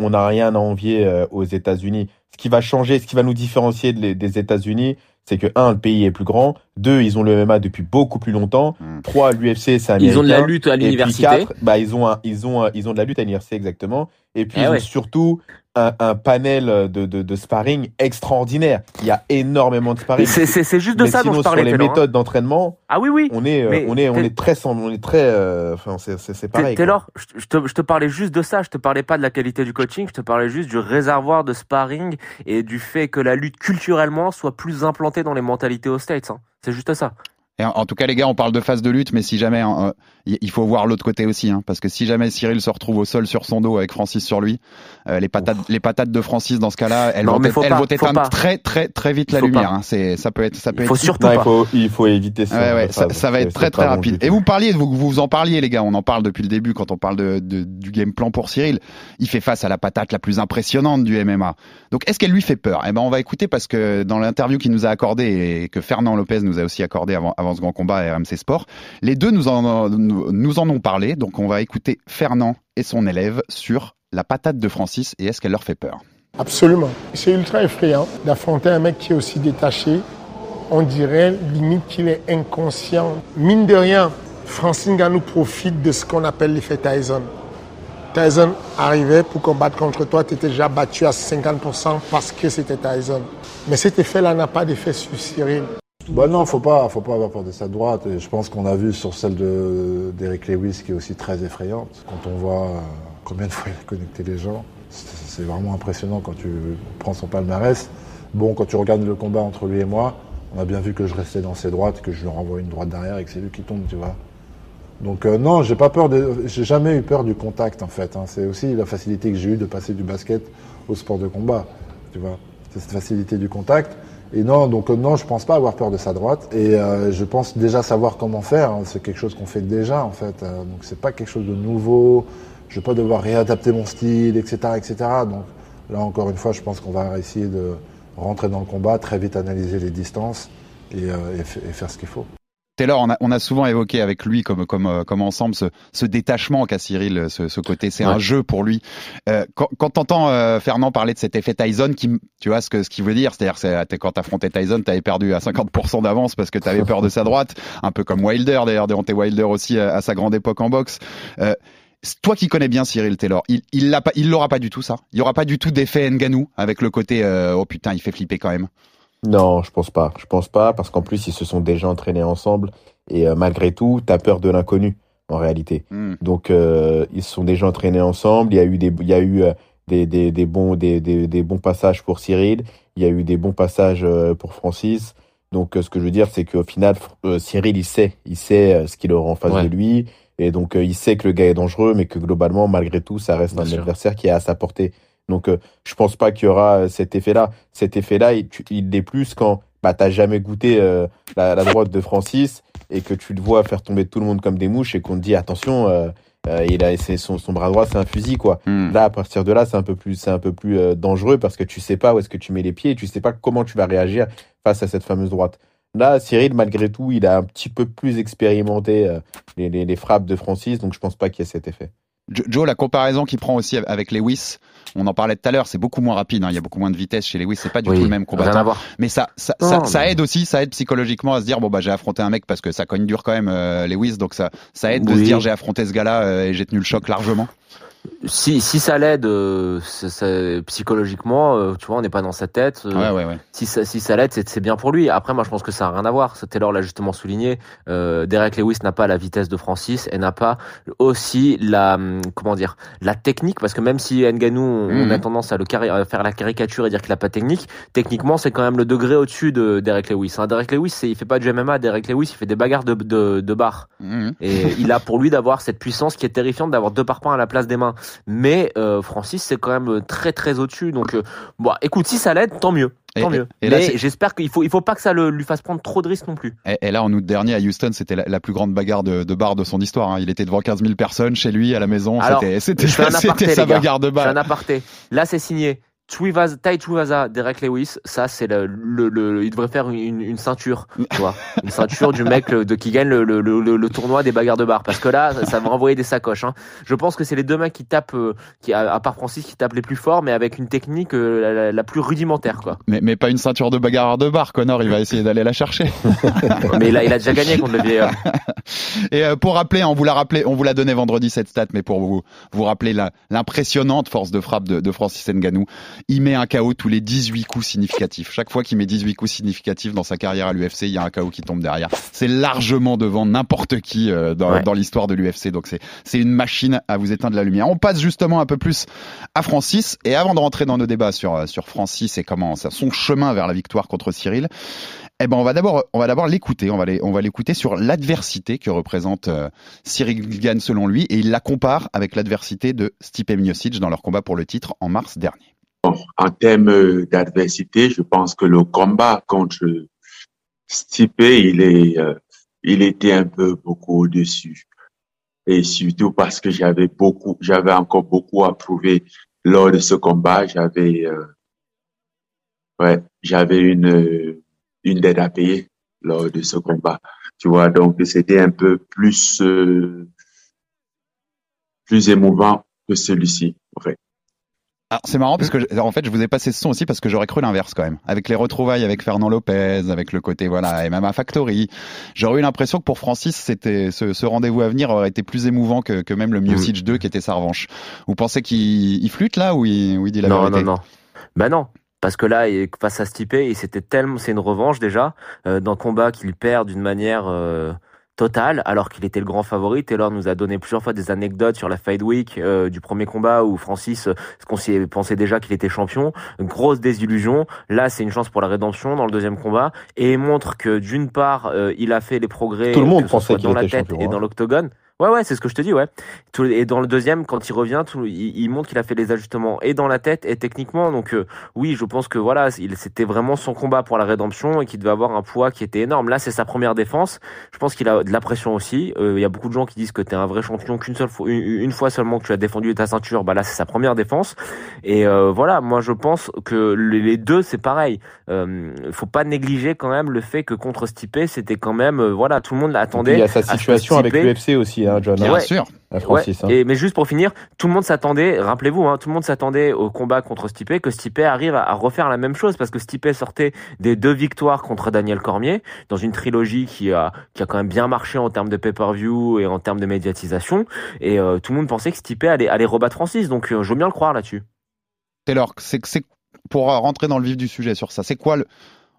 on n'a rien à envier euh, aux États-Unis. Ce qui va changer, ce qui va nous différencier de des États-Unis, c'est que un, le pays est plus grand. Deux, ils ont le MMA depuis beaucoup plus longtemps. Mm. Trois, l'UFC, c'est américain. Ils ont de la lutte à Et puis l'université. quatre, bah ils ont un, ils ont un- ils ont de la lutte à l'université exactement. Et puis Eh ils ouais. ont surtout un, un panel de, de, de sparring extraordinaire. Il y a énormément de sparring. C'est juste de Mais ça dont sinon, je parlais. sur les Taylor, hein. méthodes d'entraînement, Ah oui oui. on est, euh, Mais on est, on est très, on est très, euh, enfin c'est c'est- c'est pareil. Taylor, je je te, je te parlais juste de ça, je te parlais pas de la qualité du coaching, je te parlais juste du réservoir de sparring et du fait que la lutte culturellement soit plus implantée dans les mentalités aux States. hein. C'est juste ça. Et en, en tout cas, les gars, on parle de phase de lutte, mais si jamais, hein, euh, il il faut voir l'autre côté aussi, hein, parce que si jamais Cyril se retrouve au sol sur son dos avec Francis sur lui, euh, les patates, les patates de Francis dans ce cas-là, elles Non, vont, elles pas, vont éteindre très, très, très vite la lumière. hein. C'est, ça peut être, ça peut Il être surtout Non, il pas. faut, il faut éviter ça. Ouais, ouais, ça, ça va être très très rapide. Et vous parliez, vous, vous en parliez les gars, on en parle depuis le début quand on parle de, de- du game plan pour Cyril. Il fait face à la patate la plus impressionnante du MMA. Donc est-ce qu'elle lui fait peur? Eh ben on va écouter parce que dans l'interview qu'il nous a accordé et que Fernand Lopez nous a aussi accordé avant, avant ce grand combat à RMC Sport, les deux nous en, nous, en ont parlé. Donc on va écouter Fernand et son élève sur la patate de Francis et est-ce qu'elle leur fait peur? Absolument. C'est ultra effrayant d'affronter un mec qui est aussi détaché. On dirait limite qu'il est inconscient. Mine de rien, Francis Ngannou profite de ce qu'on appelle l'effet Tyson. Tyson arrivait pour combattre contre toi, tu étais déjà battu à 50% parce que c'était Tyson. Mais cet effet-là n'a pas d'effet sur Cyril. Bah non, faut pas, faut pas avoir peur de sa droite. Et je pense qu'on a vu sur celle de d'Eric Lewis qui est aussi très effrayante. Quand on voit euh, combien de fois il a connecté les gens, c'est vraiment impressionnant quand tu prends son palmarès. Bon, quand tu regardes le combat entre lui et moi, on a bien vu que je restais dans ses droites, que je lui renvoie une droite derrière et que c'est lui qui tombe, tu vois. Donc euh, non, j'ai pas peur j'ai jamais eu peur du contact en fait. hein. C'est aussi la facilité que j'ai eue de passer du basket au sport de combat, tu vois. C'est cette facilité du contact. Et non, donc euh, non, je pense pas avoir peur de sa droite. Et euh, je pense déjà savoir comment faire. hein. C'est quelque chose qu'on fait déjà en fait. Euh, donc c'est pas quelque chose de nouveau. Je vais pas devoir réadapter mon style, etc., etc. Donc là encore une fois, je pense qu'on va essayer de rentrer dans le combat, très vite analyser les distances et, faire ce qu'il faut. Taylor, on a, on a souvent évoqué avec lui, comme, comme, euh, comme ensemble, ce, ce détachement qu'a Cyril, ce, ce côté, c'est un jeu pour lui. Euh, quand quand t'entends euh, Fernand parler de cet effet Tyson, qui, tu vois ce que ce qu'il veut dire, c'est-à-dire c'est quand t'affrontais Tyson, t'avais perdu à 50% d'avance parce que t'avais peur de sa droite, un peu comme Wilder d'ailleurs, Deontay Wilder aussi à, à sa grande époque en boxe. Euh, toi qui connais bien Cyril Taylor, il il l'a pas, il l'aura pas du tout ça. Il y aura pas du tout d'effet Nganou avec le côté euh, oh putain il fait flipper quand même. Non, je pense pas. Je pense pas parce qu'en plus ils se sont déjà entraînés ensemble et euh, malgré tout, t'as peur de l'inconnu en réalité. Hmm. Donc euh, ils se sont déjà entraînés ensemble. Il y a eu des, il y a eu euh, des, des, des bons, des, des, des bons passages pour Cyril. Il y a eu des bons passages pour Francis. Donc ce que je veux dire, c'est qu'au final, Cyril il sait, il sait ce qu'il aura en face Ouais. de lui et donc il sait que le gars est dangereux, mais que globalement, malgré tout, ça reste Bien un sûr. adversaire qui est à sa portée. Donc euh, je pense pas qu'il y aura euh, cet effet-là. Cet effet-là, il, l'est plus quand bah t'as jamais goûté euh, la, la droite de Francis et que tu le vois faire tomber tout le monde comme des mouches et qu'on te dit attention, euh, euh, il a son, son bras droit c'est un fusil quoi. Hmm. Là à partir de là c'est un peu plus c'est un peu plus dangereux parce que tu sais pas où est-ce que tu mets les pieds et tu sais pas comment tu vas réagir face à cette fameuse droite. Là Cyril malgré tout il a un petit peu plus expérimenté les, les, les frappes de Francis donc je pense pas qu'il y ait cet effet. Jo- Joe, la comparaison qu'il prend aussi avec Lewis, on en parlait tout à l'heure, c'est beaucoup moins rapide. hein, Il y a beaucoup moins de vitesse chez Lewis. C'est pas du Oui, tout le même combattant. Mais ça, ça, Non, ça, ça aide aussi, ça aide psychologiquement à se dire bon bah j'ai affronté un mec parce que ça cogne dur quand même euh, Lewis, donc ça, ça aide de se dire j'ai affronté ce gars-là euh, et j'ai tenu le choc largement. Si, si ça l'aide euh, psychologiquement, euh, tu vois, on n'est pas dans sa tête. euh, Ouais, ouais, ouais. Si ça, si ça l'aide, c'est c'est bien pour lui. Après, moi, je pense que ça n'a rien à voir. Taylor l'a justement souligné. Euh, Derek Lewis n'a pas la vitesse de Francis et n'a pas aussi la, hum, comment dire, la technique. Parce que même si Nganou, on, on a Mhm. tendance à le à faire la caricature et dire qu'il a pas de technique, techniquement, c'est quand même le degré au-dessus de Derek Lewis. Hein. Derek Lewis, il fait pas du MMA. Derek Lewis, il fait des bagarres de, de, de bar. Mhm. Et il a pour lui d'avoir cette puissance qui est terrifiante, d'avoir deux parpaings à la place des mains. Mais euh, Francis, c'est quand même très très au-dessus. Donc, euh, bon, écoute, si ça l'aide, tant mieux. Tant Et- mieux. et Mais j'espère qu'il faut, il faut pas que ça le, lui fasse prendre trop de risques non plus. Et, là, en août dernier, à Houston, c'était la, la plus grande bagarre de, de bar de son histoire. hein. Il était devant 15 000 personnes chez lui, à la maison. C'était- sa bagarre de fais un bar. aparté. Là, c'est signé. Tuivasa, Tai Tuivasa, Derek Lewis, ça c'est le, le, le- il devrait faire une, une ceinture, tu vois, une ceinture du mec de qui gagne le, le, le, le tournoi des bagarres de bar, parce que là ça va envoyer des sacoches. Hein. Je pense que c'est les deux mecs qui tapent, euh, qui à, à part Francis qui tapent les plus forts, mais avec une technique euh, la, la- la plus rudimentaire quoi. Mais, mais pas une ceinture de bagarre de bar, Connor. Il va essayer d'aller la chercher. Mais là il a déjà gagné contre le vieillard. Et euh, pour rappeler, on vous l'a rappelé, on vous l'a donné vendredi cette stat, mais pour vous vous rappeler l'impressionnante force de frappe de, de Francis Ngannou, il met un KO tous les 18 coups significatifs. Chaque fois qu'il met 18 coups significatifs dans sa carrière à l'UFC, il y a un KO qui tombe derrière. C'est largement devant n'importe qui euh, dans, Ouais. dans l'histoire de l'UFC. Donc c'est c'est une machine à vous éteindre la lumière. On passe justement un peu plus à Francis. Et avant de rentrer dans nos débats sur euh, sur Francis et comment ça, son chemin vers la victoire contre Cyril, eh ben on va d'abord on va d'abord l'écouter, on va on va l'écouter sur l'adversité que représente euh, Cyril Gann selon lui et il la compare avec l'adversité de Stipe Miocic dans leur combat pour le titre en mars dernier. En termes euh, d'adversité, je pense que le combat contre Stipe, il est, euh, il était un peu beaucoup au-dessus. Et surtout parce que j'avais beaucoup, j'avais encore beaucoup à prouver lors de ce combat. J'avais, ouais, j'avais une, une dette à payer lors de ce combat. Tu vois, donc c'était un peu plus, euh, plus émouvant que celui-ci, en fait. Alors c'est marrant parce que je- en fait je vous ai passé ce son aussi parce que j'aurais cru l'inverse quand même. Avec les retrouvailles avec Fernand Lopez, avec le côté voilà MMA Factory, j'aurais eu l'impression que pour Francis c'était ce, ce rendez-vous à venir aurait été plus émouvant que, que même le Miocic 2 qui était sa revanche. Vous pensez qu'il il flûte là ou il, ou il dit la non, vérité? non, non. Bah non. Parce que là, il- face à Stipe, il c'était tellement, c'est une revanche déjà, euh, d'un combat qu'il perd d'une manière euh, totale, alors qu'il était le grand favori. Taylor nous a donné plusieurs fois des anecdotes sur la Fight Week euh, du premier combat où Francis, euh, qu'on s'y pensait déjà qu'il était champion, Une grosse désillusion. Là, c'est une chance pour la rédemption dans le deuxième combat et il montre que d'une part, euh, il a fait les progrès Tout le monde que ce pensait soit dans la était tête champion, et hein. dans l'octogone. Ouais, ouais, c'est ce que je te dis, ouais. Tout- Et dans le deuxième, quand il revient, tout- il, il montre qu'il a fait les ajustements et dans la tête et techniquement. Donc euh, oui, je pense que voilà, il- c'était vraiment son combat pour la rédemption et qu'il devait avoir un poids qui était énorme. Là, c'est sa première défense. Je pense qu'il a de la pression aussi. Euh, Il y a beaucoup de gens qui disent que tu es un vrai champion qu'une seule fois, une, une fois seulement que tu as défendu ta ceinture. Bah là, c'est sa première défense. Et euh, voilà, moi je pense que les deux, c'est pareil. Faut pas négliger quand même le fait que contre Stipe, c'était quand même voilà, tout le monde l'attendait. il y a sa situation avec l'UFC aussi, hein, John. Bien hein, sûr. à Francis. Ouais, hein. et, mais juste pour finir, tout le monde s'attendait, rappelez-vous, hein, tout le monde s'attendait au combat contre Stipe, que Stipe arrive à, à refaire la même chose, parce que Stipe sortait des deux victoires contre Daniel Cormier, dans une trilogie qui a, qui a quand même bien marché en termes de pay-per-view et en termes de médiatisation, et euh, tout le monde pensait que Stipe allait, allait rebattre Francis, donc euh, je veux bien le croire là-dessus. Taylor, c'est c'est pour rentrer dans le vif du sujet sur ça. C'est quoi le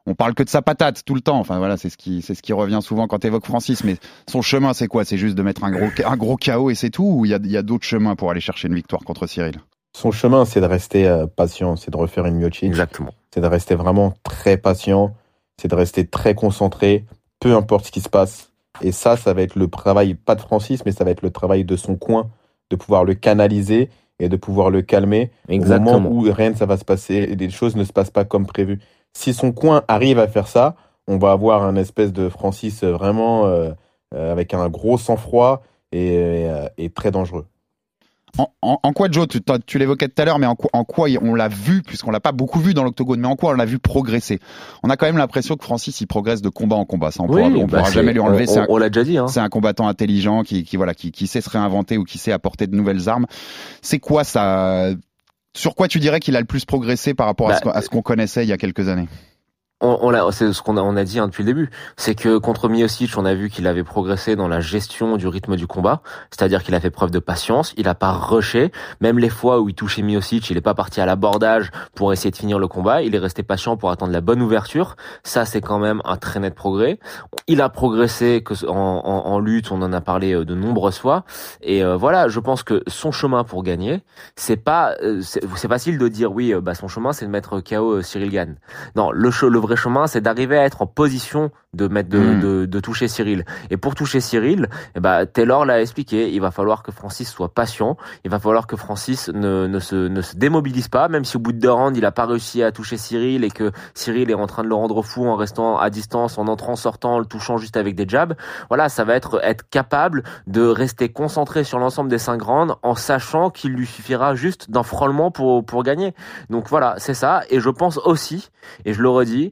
on parle que de sa patate tout le temps. Enfin voilà, c'est ce qui c'est ce qui revient souvent quand tu évoques Francis. Mais son chemin, c'est quoi? C'est juste de mettre un gros un gros chaos et c'est tout? Ou il y a il y a d'autres chemins pour aller chercher une victoire contre Cyril? Son chemin, c'est de rester euh, patient, c'est de refaire une Miocic. Exactement. C'est de rester vraiment très patient, c'est de rester très concentré, peu importe ce qui se passe. Et ça, ça va être le travail, pas de Francis, mais ça va être le travail de son coin, de pouvoir le canaliser et de pouvoir le calmer Exactement. au moment où rien ne ça va se passer et des choses ne se passent pas comme prévu. Si son coin arrive à faire ça, on va avoir un espèce de Francis vraiment euh, euh, avec un gros sang-froid et, euh, et très dangereux. En, en- en quoi, Joe, tu, l'évoquais tout à l'heure, mais en quoi, en quoi on l'a vu, puisqu'on l'a pas beaucoup vu dans l'octogone, mais en quoi on l'a vu progresser? On a quand même l'impression que Francis, il progresse de combat en combat. Ça, on pourra, on bah, pourra jamais lui enlever. on- on- on l'a déjà dit, hein. C'est un combattant intelligent qui, qui voilà, qui, qui sait se réinventer ou qui sait apporter de nouvelles armes. C'est quoi ça Sur quoi tu dirais qu'il a le plus progressé par rapport à Bah, ce qu'on- à ce qu'on connaissait il y a quelques années? On, on c'est ce qu'on a, on a dit hein, depuis le début, c'est que contre Miocic, on a vu qu'il avait progressé dans la gestion du rythme du combat, c'est-à-dire qu'il a fait preuve de patience, il a pas rushé, même les fois où il touchait Miocic, il est pas parti à l'abordage pour essayer de finir le combat, il est resté patient pour attendre la bonne ouverture, ça c'est quand même un très net progrès. Il a progressé que en, en- lutte, on en a parlé euh, de nombreuses fois, et euh, voilà, je pense que son chemin pour gagner, c'est pas, euh, c'est c'est facile de dire oui, euh, bah son chemin c'est de mettre KO Cyril Gann. Non, le, le vrai chemin, c'est d'arriver à être en position de mettre de, Mm. de, de toucher Cyril. Et pour toucher Cyril, eh ben, Taylor l'a expliqué, il va falloir que Francis soit patient, il va falloir que Francis ne, ne, se, ne se démobilise pas, même si au bout de deux rounds, il a pas réussi à toucher Cyril et que Cyril est en train de le rendre fou en restant à distance, en entrant, sortant, en le touchant juste avec des jabs. Voilà, ça va être être capable de rester concentré sur l'ensemble des cinq rounds en sachant qu'il lui suffira juste d'un frôlement pour, pour gagner. Donc voilà, c'est ça. Et je pense aussi, et je le redis,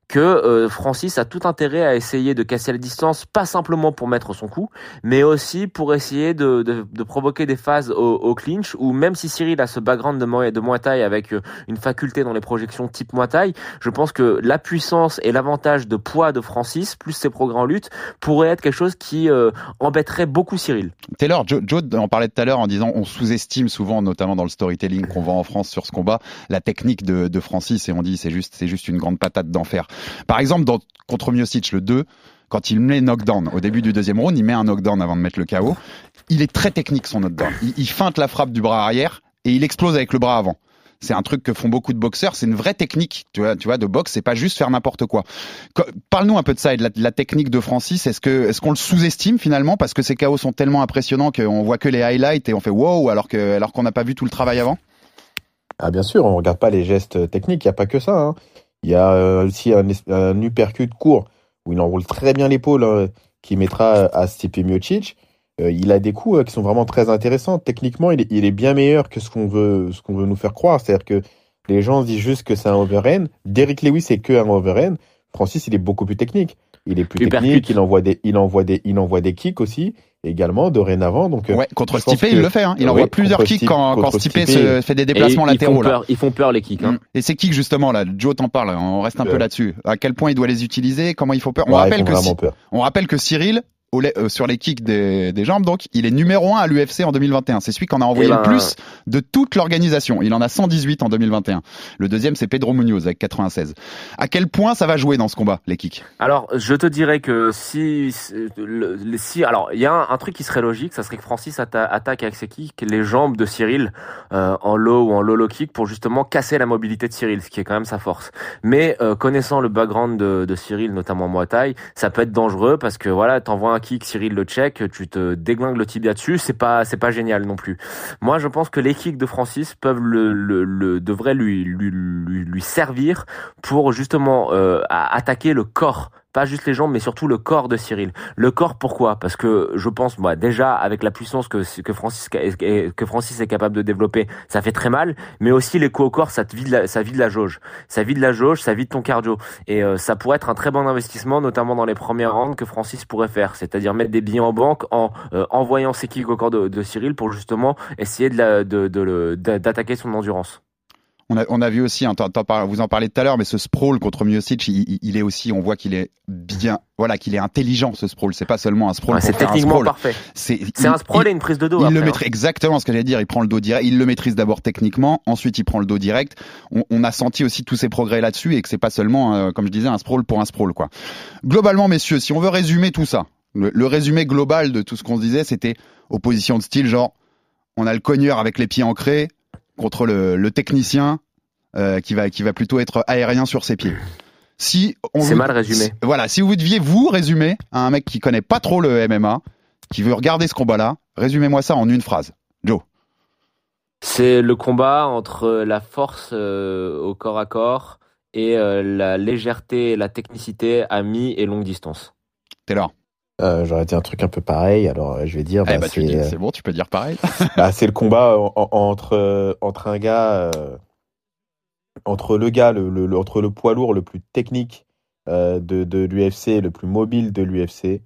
que euh, Francis a tout intérêt à essayer de casser la distance, pas simplement pour mettre son coup, mais aussi pour essayer de, de, de provoquer des phases au, au clinch, où même si Cyril a ce background de, de Muay Thai avec euh, une faculté dans les projections type Muay Thai, je pense que la puissance et l'avantage de poids de Francis, plus ses progrès en lutte, pourrait être quelque chose qui euh, embêterait beaucoup Cyril. Taylor, Joe, Joe en parlait tout à l'heure en disant on sous-estime souvent, notamment dans le storytelling qu'on voit en France sur ce combat, la technique de, de Francis et on dit c'est juste c'est juste une grande patate d'enfer. Par exemple, contre Miocic, le 2, quand il met knockdown au début du deuxième round, il met un knockdown avant de mettre le KO. Il est très technique son knockdown. Il, feinte la frappe du bras arrière et il explose avec le bras avant. C'est un truc que font beaucoup de boxeurs. C'est une vraie technique, tu vois, tu vois, de boxe. C'est pas juste faire n'importe quoi. Parle-nous un peu de ça et de la, technique de Francis. Est-ce que, est-ce qu'on le sous-estime finalement? Parce que ses KO sont tellement impressionnants qu'on voit que les highlights et on fait wow alors que, qu'on n'a pas vu tout le travail avant? Ah bien sûr, on regarde pas les gestes techniques, il n'y a pas que ça. hein. Il y a euh, aussi un, un uppercut court où il enroule très bien l'épaule hein, qui mettra à Stipe Miocic. Euh, il a des coups euh, qui sont vraiment très intéressants. Techniquement, il est, il est bien meilleur que ce qu'on veut, ce qu'on veut nous faire croire. C'est-à-dire que les gens disent juste que c'est un overhand. Derrick Lewis c'est que un overhand. Francis, il est beaucoup plus technique. Il est plus technique. Il envoie des, il envoie des, il envoie des kicks aussi également dorénavant. Donc euh, Ouais, contre Stipe, que- il le fait. Hein. Il Oui, envoie plusieurs kicks quand, quand Stipe Stipe, se fait des déplacements latéraux. Ils font, là. peur, ils font peur les kicks. Hein. Mm. Et c'est qui justement là Joe t'en parle, on reste un peu là-dessus. À quel point il doit les utiliser Comment il faut peur On ouais, rappelle que vraiment si- peur. on rappelle que Cyril au euh, sur les kicks des, des jambes donc il est numéro 1 à l'UFC en 2021. C'est celui qu'on a envoyé Eh le ben, plus de toute l'organisation. Il en a 118 en 2021. Le deuxième c'est Pedro Munoz avec 96. À quel point ça va jouer dans ce combat les kicks? Alors, je te dirais que si, si alors il y a un, un truc qui serait logique, ça serait que Francis atta- attaque avec ses kicks les jambes de Cyril euh, en low ou en low low kick pour justement casser la mobilité de Cyril, ce qui est quand même sa force. Mais euh, connaissant le background de, de Cyril, notamment en Muay Thai, ça peut être dangereux parce que voilà, t'envoies un kick, Cyril le check, tu te déglingues le tibia dessus, c'est pas c'est pas génial non plus. Moi, je pense que les kicks de Francis peuvent le, le, le devraient lui, lui lui lui servir pour justement euh, attaquer le corps pas juste les jambes, mais surtout le corps de Cyril. Le corps, pourquoi? Parce que je pense, moi, déjà avec la puissance que que Francis que Francis est capable de développer, ça fait très mal. Mais aussi les coups au corps, ça te vide la, ça vide la jauge, ça vide la jauge, ça vide ton cardio, et euh, ça pourrait être un très bon investissement, notamment dans les premières rounds que Francis pourrait faire, c'est-à-dire mettre des billets en banque en euh, envoyant ses kicks au corps de, Cyril pour justement essayer de d'attaquer son endurance. On a, on a vu aussi, hein, t'en- t'en parles- vous en parlez tout à l'heure, mais ce sprawl contre Miocic, il, est aussi, on voit qu'il est bien, voilà, qu'il est intelligent ce sprawl. C'est pas seulement un sprawl Ouais, c'est techniquement sprawl. parfait. C'est un sprawl il- et une prise de dos. Il après, le hein. maîtrise exactement ce que j'allais dire. Il prend le dos direct. Il le maîtrise d'abord techniquement. Ensuite, il prend le dos direct. On, on a senti aussi tous ses progrès là-dessus et que c'est pas seulement, euh, comme je disais, un sprawl pour un sprawl, quoi. Globalement, messieurs, si on veut résumer tout ça, le, le résumé global de tout ce qu'on se disait, c'était opposition de style, genre, on a le cogneur avec les pieds ancrés contre le, le technicien euh, qui va qui va plutôt être aérien sur ses pieds. Si on C'est mal résumé. si- voilà, si vous deviez vous résumer à un mec qui connaît pas trop le MMA, qui veut regarder ce combat-là, résumez-moi ça en une phrase. Joe. C'est le combat entre la force euh, au corps à corps et euh, la légèreté et la technicité à mi et longue distance. Taylor. Euh, J'aurais dit un truc un peu pareil. Alors euh, je vais dire, Eh bah, bah, c'est euh, c'est bon, tu peux dire pareil. bah, c'est le combat en- en- entre entre un gars euh, entre le gars le, entre le poids lourd le plus technique euh, de de l'UFC, le plus mobile de l'UFC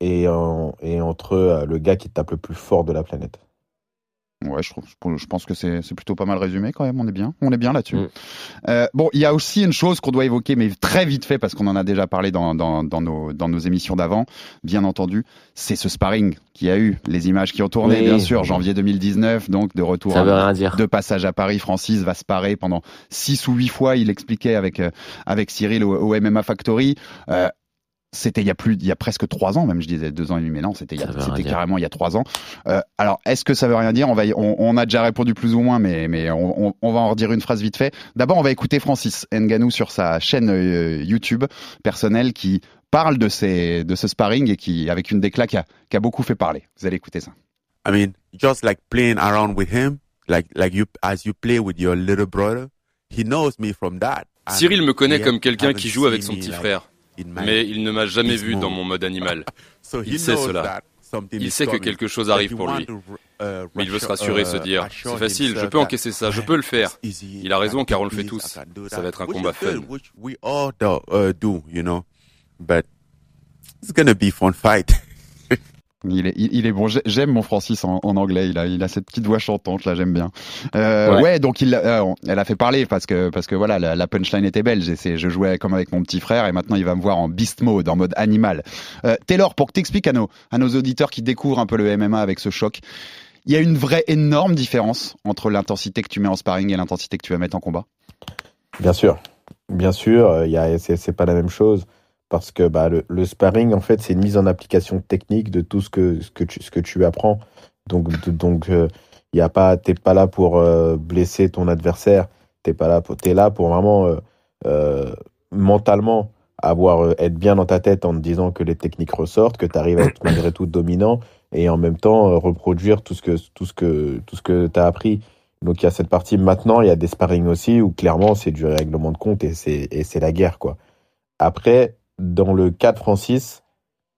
et en- et entre le gars qui tape le plus fort de la planète. Ouais, je, trouve, je pense que c'est plutôt pas mal résumé quand même. On est bien, on est bien là-dessus. Mm. Euh, bon, il y a aussi une chose qu'on doit évoquer, mais très vite fait parce qu'on en a déjà parlé dans, dans, dans nos, dans nos émissions d'avant, bien entendu, c'est ce sparring qui a eu, les images qui ont tourné, Oui. bien sûr, janvier 2019, donc de retour Ça à- veut rien dire. de passage à Paris. Francis va se parer pendant six ou huit fois, il expliquait avec, euh, avec Cyril au, au MMA Factory. Euh, c'était il y a plus, il y a presque trois ans, même je disais deux ans et demi, mais non, c'était carrément il y a trois ans. Euh, alors, est-ce que ça veut rien dire? On, va y- on, on a déjà répondu plus ou moins, mais, mais on, on- on va en redire une phrase vite fait. D'abord, on va écouter Francis Nganou sur sa chaîne euh, YouTube personnelle qui parle de, ces, de ce sparring et qui, avec une déclat qui a, qui a beaucoup fait parler. Vous allez écouter ça. I mean, just like playing around with him, like like you as you play with your little brother, he knows me from that. Cyril me connaît comme quelqu'un qui joue avec son petit like frère. Mais il ne m'a jamais vu dans mon mode animal. Il sait cela. Il sait que quelque chose arrive pour lui. uh, Mais il veut se rassurer, se uh, dire, c'est facile, je peux encaisser ça, je peux le faire. Il a raison car on le fait tous. Ça va être un combat fun. But it's gonna be fight. Il est, il, il est bon. J'ai- J'aime mon Francis en, en anglais. Il a, il a cette petite voix chantante là. J'aime bien. Euh, ouais. Ouais. donc il, euh, elle a fait parler parce que parce que voilà, la, la punchline était belge. Et c'est, je jouais comme avec mon petit frère et maintenant il va me voir en beast mode, en mode animal. Euh, Taylor, pour que t'expliques à nos à nos auditeurs qui découvrent un peu le MMA avec ce choc, il y a une vraie énorme différence entre l'intensité que tu mets en sparring et l'intensité que tu vas mettre en combat? Bien sûr, bien sûr, il y a, c'est, c'est pas la même chose parce que bah, le, le sparring en fait c'est une mise en application technique de tout ce que ce que tu ce que tu apprends. Donc de- donc euh, y a pas t'es pas là pour euh, blesser ton adversaire, t'es pas là pour t'es là pour vraiment euh, euh, mentalement avoir euh, être bien dans ta tête en te disant que les techniques ressortent, que tu arrives à être malgré tout dominant et en même temps euh, reproduire tout ce que tout ce que tout ce que tu as appris. Donc il y a cette partie maintenant, il y a des sparring aussi où clairement c'est du règlement de compte et c'est et c'est la guerre quoi. Après dans le cas de Francis,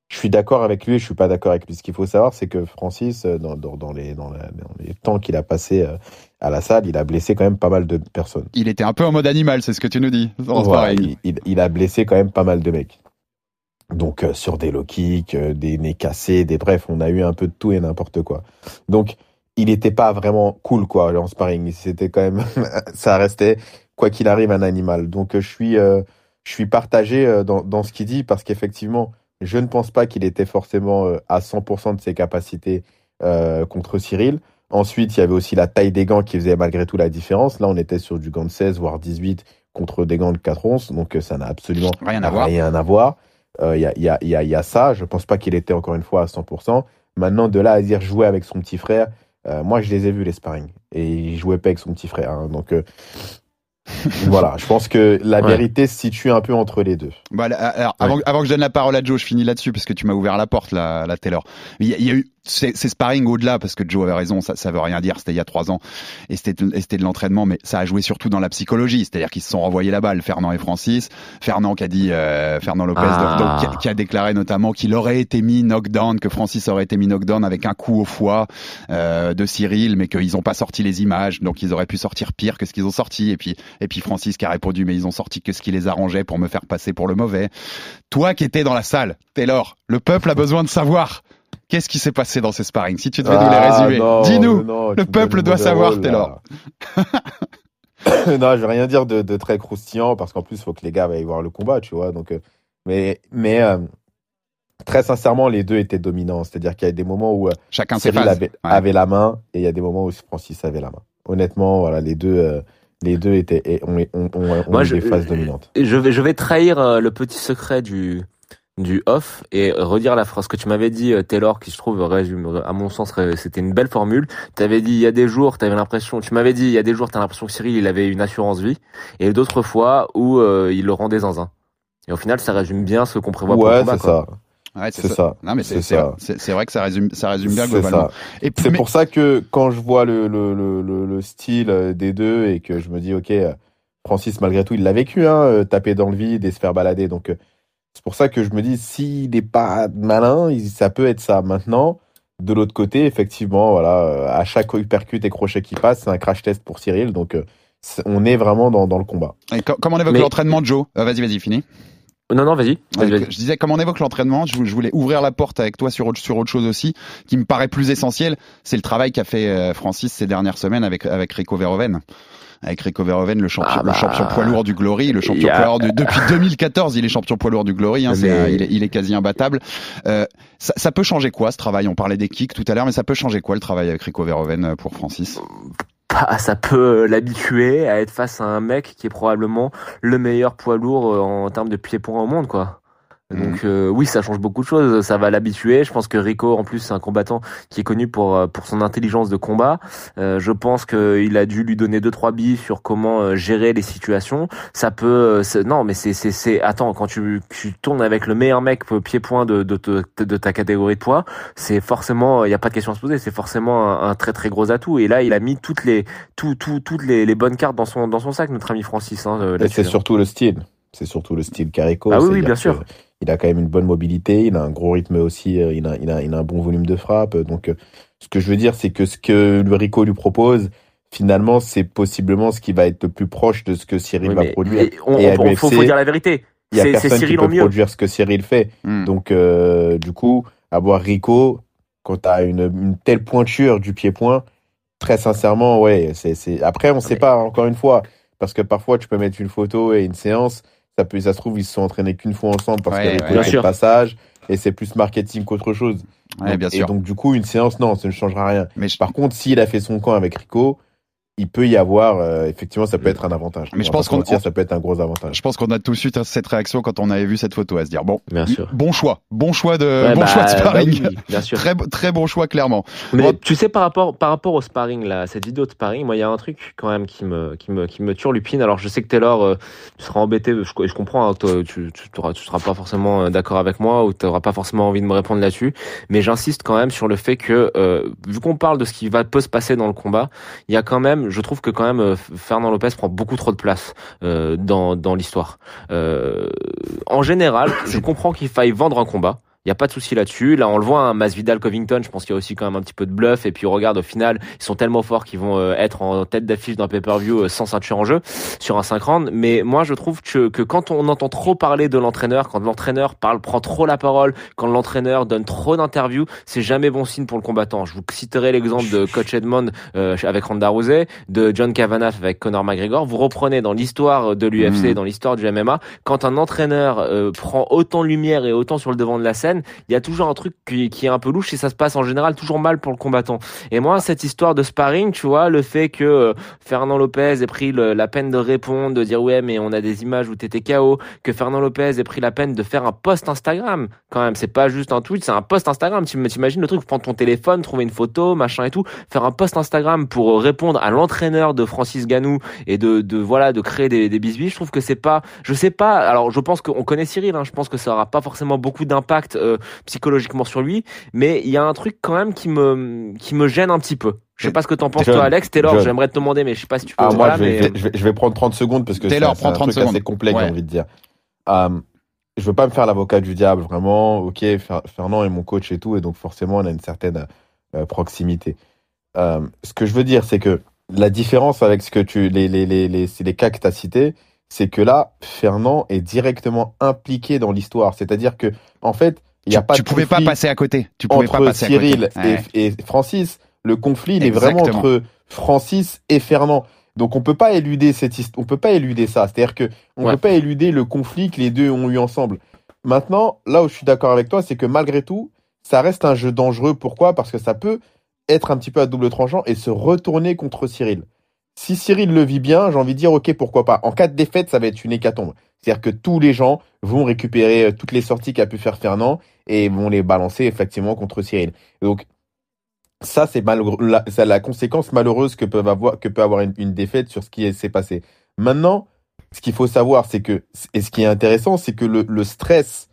je suis d'accord avec lui et je suis pas d'accord avec lui. Ce qu'il faut savoir c'est que Francis euh, dans, dans, dans les dans, la- dans les temps qu'il a passé euh, à la salle, il a blessé quand même pas mal de personnes. Il était un peu en mode animal, c'est ce que tu nous dis. Voilà, il, il- il a blessé quand même pas mal de mecs. Donc euh, sur des low kicks, euh, des nez cassés, des bref, on a eu un peu de tout et n'importe quoi. Donc il était pas vraiment cool quoi en sparring. C'était quand même, ça restait quoi qu'il arrive un animal. Donc euh, je suis, je suis partagé euh, dans, dans ce qu'il dit parce qu'effectivement, je ne pense pas qu'il était forcément euh, à 100% de ses capacités euh, contre Cyril. Ensuite, il y avait aussi la taille des gants qui faisait malgré tout la différence. Là, on était sur du gant de 16 voire 18 contre des gants de 4 onces, donc ça n'a absolument Rien à voir. rien. Euh, Il y, a, il y, a, il y, a, il y a ça. Je pense pas qu'il était encore une fois à 100%. Maintenant, de là à dire jouer avec son petit frère, euh, moi, je les ai vus les sparring et il jouait pas avec son petit frère. hein. donc voilà, je pense que la Ouais. vérité se situe un peu entre les deux. Bah, alors, avant, avant que je donne la parole à Joe, je finis là-dessus parce que tu m'as ouvert la porte, là, la Taylor. Il y, a- il y a eu ces, ces sparring au-delà parce que Joe avait raison, ça, ça veut rien dire. C'était il y a trois ans et c'était et c'était de l'entraînement, mais ça a joué surtout dans la psychologie, c'est-à-dire qu'ils se sont renvoyés la balle, Fernand et Francis. Fernand qui a dit, euh, Fernand Lopez, Ah. donc, qui, a, qui a déclaré notamment qu'il aurait été mis knockdown, que Francis aurait été mis knockdown avec un coup au foie euh, de Cyril, mais qu'ils n'ont pas sorti les images, donc ils auraient pu sortir pire que ce qu'ils ont sorti. Et puis et puis Francis qui a répondu, mais ils ont sorti que ce qui les arrangeait pour me faire passer pour le mauvais. Toi qui étais dans la salle, Taylor, le peuple a besoin de savoir. Qu'est-ce qui s'est passé dans ces sparring? Si tu devais nous les Ah, résumer, non, dis-nous. Le peuple doit savoir, rôle, Taylor. non, je vais rien dire de, de très croustillant parce qu'en plus, il faut que les gars aillent voir le combat, tu vois. Donc, euh, mais mais euh, très sincèrement, les deux étaient dominants. C'est-à-dire qu'il y a des moments où euh, Chacun Cyril avait, Ouais. avait la main et il y a des moments où Francis avait la main. Honnêtement, voilà, les deux, euh, les deux étaient ont, ont, ont Moi, eu je- des phases dominantes. Je vais, je vais trahir le petit secret du, du off et redire la phrase que tu m'avais dit, euh, Taylor, qui je trouve résume, à mon sens, ré- c'était une belle formule. Tu avais dit, il y a des jours, tu avais l'impression, tu m'avais dit, il y a des jours, tu as l'impression que Cyril, il avait une assurance vie, et d'autres fois où euh, il le rendait zinzin. Et au final, ça résume bien ce qu'on prévoit pour le Ouais, combat. c'est ça. Ouais, C'est ça. Non, mais c'est C'est vrai que ça résume, ça résume bien C'est globalement. ça. Et C'est mais- pour ça que quand je vois le, le, le, le, le style euh, des deux et que je me dis, ok, euh, Francis, malgré tout, il l'a vécu, hein, euh, taper dans le vide et se faire balader. Donc, euh, c'est pour ça que je me dis, s'il n'est pas malin, ça peut être ça. Maintenant, de l'autre côté, effectivement, voilà, euh, à chaque uppercut et crochet qui passe, c'est un crash test pour Cyril. Donc, euh, on est vraiment dans, dans le combat. Et co- comme on évoque Mais- l'entraînement de Joe, euh, vas-y, vas-y, fini. Non, non, vas-y. je disais, comme on évoque l'entraînement, je, je voulais ouvrir la porte avec toi sur autre, sur autre chose aussi, qui me paraît plus essentiel. C'est le travail qu'a fait Francis ces dernières semaines avec, avec Rico Verhoeven. Avec Rico Verhoeven, le champion, Ah bah, le champion poids lourd du Glory, le champion poids lourd du- depuis 2014, il est champion poids lourd du Glory, hein, Mais- il, est, il est quasi imbattable. Euh, ça, ça peut changer quoi ce travail? On parlait des kicks tout à l'heure, mais ça peut changer quoi le travail avec Rico Verhoeven euh, pour Francis? Bah, ça peut euh, l'habituer à être face à un mec qui est probablement le meilleur poids lourd euh, en termes de pieds-points au monde, quoi. Donc euh, oui, ça change beaucoup de choses. Ça va l'habituer. Je pense que Rico, en plus, c'est un combattant qui est connu pour euh, pour son intelligence de combat. Euh, je pense qu'il a dû lui donner deux trois billes sur comment euh, gérer les situations. Ça peut, euh, non, mais c'est c'est c'est. Attends, quand tu tu tournes avec le meilleur mec euh, pied-point de de, de de ta catégorie de poids, c'est forcément, il y a pas de question à se poser. C'est forcément un, un très très gros atout. Et là, il a mis toutes les tout, tout, toutes les, les bonnes cartes dans son dans son sac, notre ami Francis. Hein, c'est hein. surtout le style. C'est surtout le style Carico. Ah oui, bien sûr. Il a quand même une bonne mobilité, il a un gros rythme aussi, euh, il a, il a, il a un bon volume de frappe. Donc, euh, ce que je veux dire, c'est que ce que le Rico lui propose, finalement, c'est possiblement ce qui va être le plus proche de ce que Cyril Oui, va produire. on- Et on- faut, faut dire la vérité. il y a personne qui Cyril peut en mieux. produire ce que Cyril fait. Hmm. Donc, euh, du coup, avoir Rico, quand tu as une, une telle pointure du pied-point, très sincèrement, ouais, c'est. Après, on sait pas, encore une fois, parce que parfois, tu peux mettre une photo et une séance, ça peut, ça se trouve, ils se sont entraînés qu'une fois ensemble parce Ouais, que Rico ouais, de passage, et c'est plus marketing qu'autre chose. Ouais, Donc- bien et donc, du coup, une séance, non, ça ne changera rien. Mais je- Par contre, s'il a fait son camp avec Rico, il peut y avoir, euh, effectivement, ça peut être un avantage. Mais je On pense qu'on- ça peut être un gros avantage. Je pense qu'on a tous eu cette réaction quand on avait vu cette photo, à se dire bon, Bien sûr. bon choix, bon choix de, Ouais, bon bah, choix de bah sparring, oui, bien sûr. très très bon choix clairement. Mais Bon. tu sais par rapport par rapport au sparring là, cette vidéo de sparring, moi il y a un truc quand même qui me qui me qui me turlupine. Alors je sais que Taylor euh, tu seras embêté, je, je comprends hein, toi, tu tu seras pas forcément euh, d'accord avec moi ou tu n'auras pas forcément envie de me répondre là-dessus, mais j'insiste quand même sur le fait que euh, vu qu'on parle de ce qui va peut se passer dans le combat, il y a quand même je trouve que quand même euh, Fernand Lopez prend beaucoup trop de place euh, dans dans l'histoire. Euh, en général, je comprends qu'il faille vendre un combat. Il n'y a pas de souci là-dessus. Là, on le voit, hein, Masvidal, Covington, je pense qu'il y a aussi quand même un petit peu de bluff. Et puis, regarde, au final, ils sont tellement forts qu'ils vont euh, être en tête d'affiche d'un pay-per-view euh, sans ceinture en jeu sur un 5 rounds. Mais moi, je trouve que, que quand on entend trop parler de l'entraîneur, quand l'entraîneur parle, prend trop la parole, quand l'entraîneur donne trop d'interviews, c'est jamais bon signe pour le combattant. Je vous citerai l'exemple de Coach Edmond euh, avec Ronda Rousey, de John Kavanagh avec Conor McGregor. Vous reprenez dans l'histoire de l'UFC, Mhm. dans l'histoire du MMA, quand un entraîneur euh, prend autant de lumière et autant sur le devant de la scène, il y a toujours un truc qui, est un peu louche et ça se passe en général toujours mal pour le combattant. Et moi, cette histoire de sparring, tu vois, le fait que euh, Fernand Lopez ait pris la peine de répondre, de dire ouais, mais on a des images où t'étais KO, que Fernand Lopez ait pris la peine de faire un post Instagram, quand même, c'est pas juste un tweet, c'est un post Instagram. Tu t'imagines le truc, prendre ton téléphone, trouver une photo, machin et tout, faire un post Instagram pour euh, répondre à l'entraîneur de Francis Ganou et de, de voilà, de créer des, des bisbis. Je trouve que c'est pas, je sais pas. Alors, je pense qu'on connaît Cyril, hein, je pense que ça aura pas forcément beaucoup d'impact euh, psychologiquement sur lui, mais il y a un truc quand même qui me qui me gêne un petit peu. Je sais pas ce que t'en penses John, toi, Alex. Taylor, John. j'aimerais te demander, mais je sais pas si tu peux. Ah, moi, voilà, je vais, mais- je, vais, je vais prendre 30 secondes parce que c'est Taylor, c'est prends un 30 truc assez secondes. complexe, Ouais. j'ai envie de dire. Euh, je veux pas me faire l'avocat du diable, vraiment. Ok, Fer- Fernand est mon coach et tout, et donc forcément, on a une certaine euh, proximité. Ce que je veux dire, c'est que la différence avec ce que tu, les, les, les, les, c'est les cas que tu as cités, c'est que là, Fernand est directement impliqué dans l'histoire. C'est-à-dire que, en fait, a Tu, pas tu de pouvais pas passer à côté. Tu pouvais entre pas passer Cyril à côté. Ouais. et, et Francis. Le conflit, il est vraiment entre Francis et Fernand. Donc on peut pas éluder cette on peut pas éluder ça. C'est-à-dire que on Ouais. peut pas éluder le conflit que les deux ont eu ensemble. Maintenant, là où je suis d'accord avec toi, c'est que malgré tout, ça reste un jeu dangereux. Pourquoi? Parce que ça peut être un petit peu à double tranchant et se retourner contre Cyril. Si Cyril le vit bien, j'ai envie de dire ok, pourquoi pas. En cas de défaite, ça va être une hécatombe. C'est-à-dire que tous les gens vont récupérer euh, toutes les sorties qu'a pu faire Fernand et vont les balancer effectivement contre Cyril. Donc ça, c'est la, conséquence malheureuse que, peuvent avoir, que peut avoir une, une défaite sur ce qui s'est passé. Maintenant, ce qu'il faut savoir, c'est que, et ce qui est intéressant, c'est que le, le stress,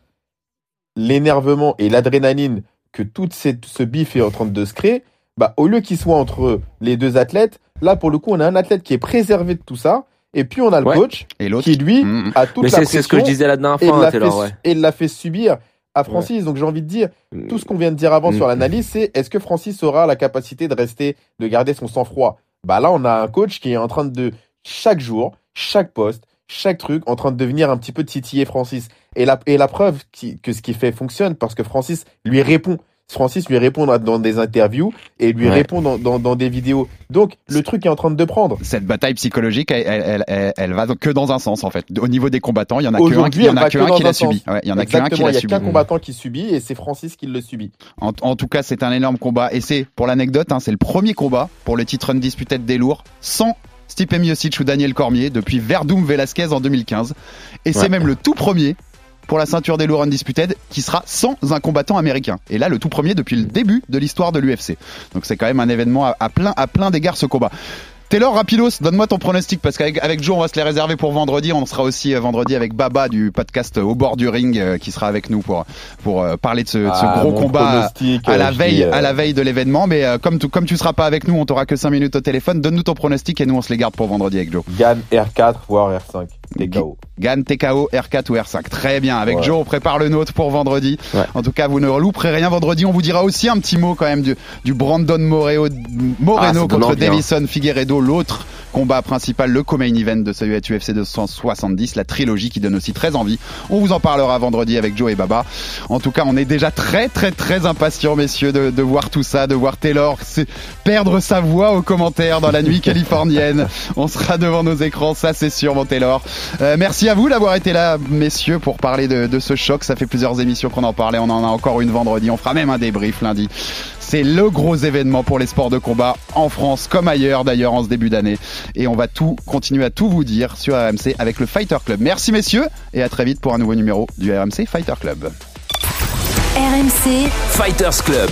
l'énervement et l'adrénaline que tout cette- ce bif est en train de se créer, bah, au lieu qu'il soit entre les deux athlètes, là, pour le coup, on a un athlète qui est préservé de tout ça, et puis on a le Ouais. coach Et qui, lui, Mm. a toute Mais la c'est c'est ce que je pression disais la dernière fois, hein, l'a Taylor. fait, Ouais. et l'a fait subir à Francis. Donc j'ai envie de dire, tout ce qu'on vient de dire avant sur l'analyse, c'est est-ce que Francis aura la capacité de rester, de garder son sang-froid? Bah là, on a un coach qui est en train de chaque jour, chaque poste, chaque truc en train de devenir un petit peu titiller Francis. Et la, et la preuve qui- que ce qu'il fait fonctionne parce que Francis lui répond. Francis lui répond dans- des interviews et lui Ouais. répond dans, dans, dans des vidéos. Donc, le truc est en train de prendre. Cette bataille psychologique, elle, elle, elle, elle va que dans un sens en fait. Au niveau des combattants, il y en a que un, Aujourd'hui, il y en elle a va que que un dans qui l'a subi. Ouais, il y en a que un qui l'a il y a subi. qu'un combattant qui subit et c'est Francis qui le subit. En, en tout cas, c'est un énorme combat. Et c'est, pour l'anecdote, hein, c'est le premier combat pour le titre Undisputed des lourds sans Stipe Miocic ou Daniel Cormier depuis Verdum Velasquez en 2015. Et c'est même le tout premier pour la ceinture des lourds Undisputed qui sera sans un combattant américain. Et là, le tout premier depuis le début de l'histoire de l'UFC. Donc c'est quand même un événement à, plein, à plein d'égards ce combat. Taylor Rapidos, donne-moi ton pronostic parce qu'avec avec Joe, on va se les réserver pour vendredi. On sera aussi euh, vendredi avec Baba du podcast Au bord du ring euh, qui sera avec nous pour pour euh, parler de ce, de ce Ah, gros combat à la euh, veille dis, euh, à la veille de l'événement. Mais euh, comme tu comme tu seras pas avec nous, on t'aura que 5 minutes au téléphone. Donne-nous ton pronostic et nous on se les garde pour vendredi avec Joe. Gann R4 voire R5. TKO. Gann, TKO, R4 ou R5. Très bien. Avec Ouais. Joe, on prépare le nôtre pour vendredi. En tout cas, vous ne louperez rien vendredi. On vous dira aussi un petit mot quand même du, du Brandon Moreno, Moreno Ah, contre. Davison Figueredo, l'autre combat principal, le co-main event de ce UFC 270, la trilogie qui donne aussi très envie. On vous en parlera vendredi avec Joe et Baba. En tout cas, on est déjà très très très impatients, messieurs, de, de voir tout ça, de voir Taylor perdre sa voix aux commentaires dans la nuit californienne. On sera devant nos écrans, ça c'est sûr, mon Taylor. Euh, merci à vous d'avoir été là, messieurs, pour parler de, de ce choc. Ça fait plusieurs émissions qu'on en parlait. On en a encore une vendredi. On fera même un débrief lundi. C'est le gros événement pour les sports de combat en France comme ailleurs d'ailleurs en ce début d'année. Et on va tout continuer à tout vous dire sur RMC avec le Fighter Club. Merci messieurs et à très vite pour un nouveau numéro du RMC Fighter Club. RMC Fighters Club.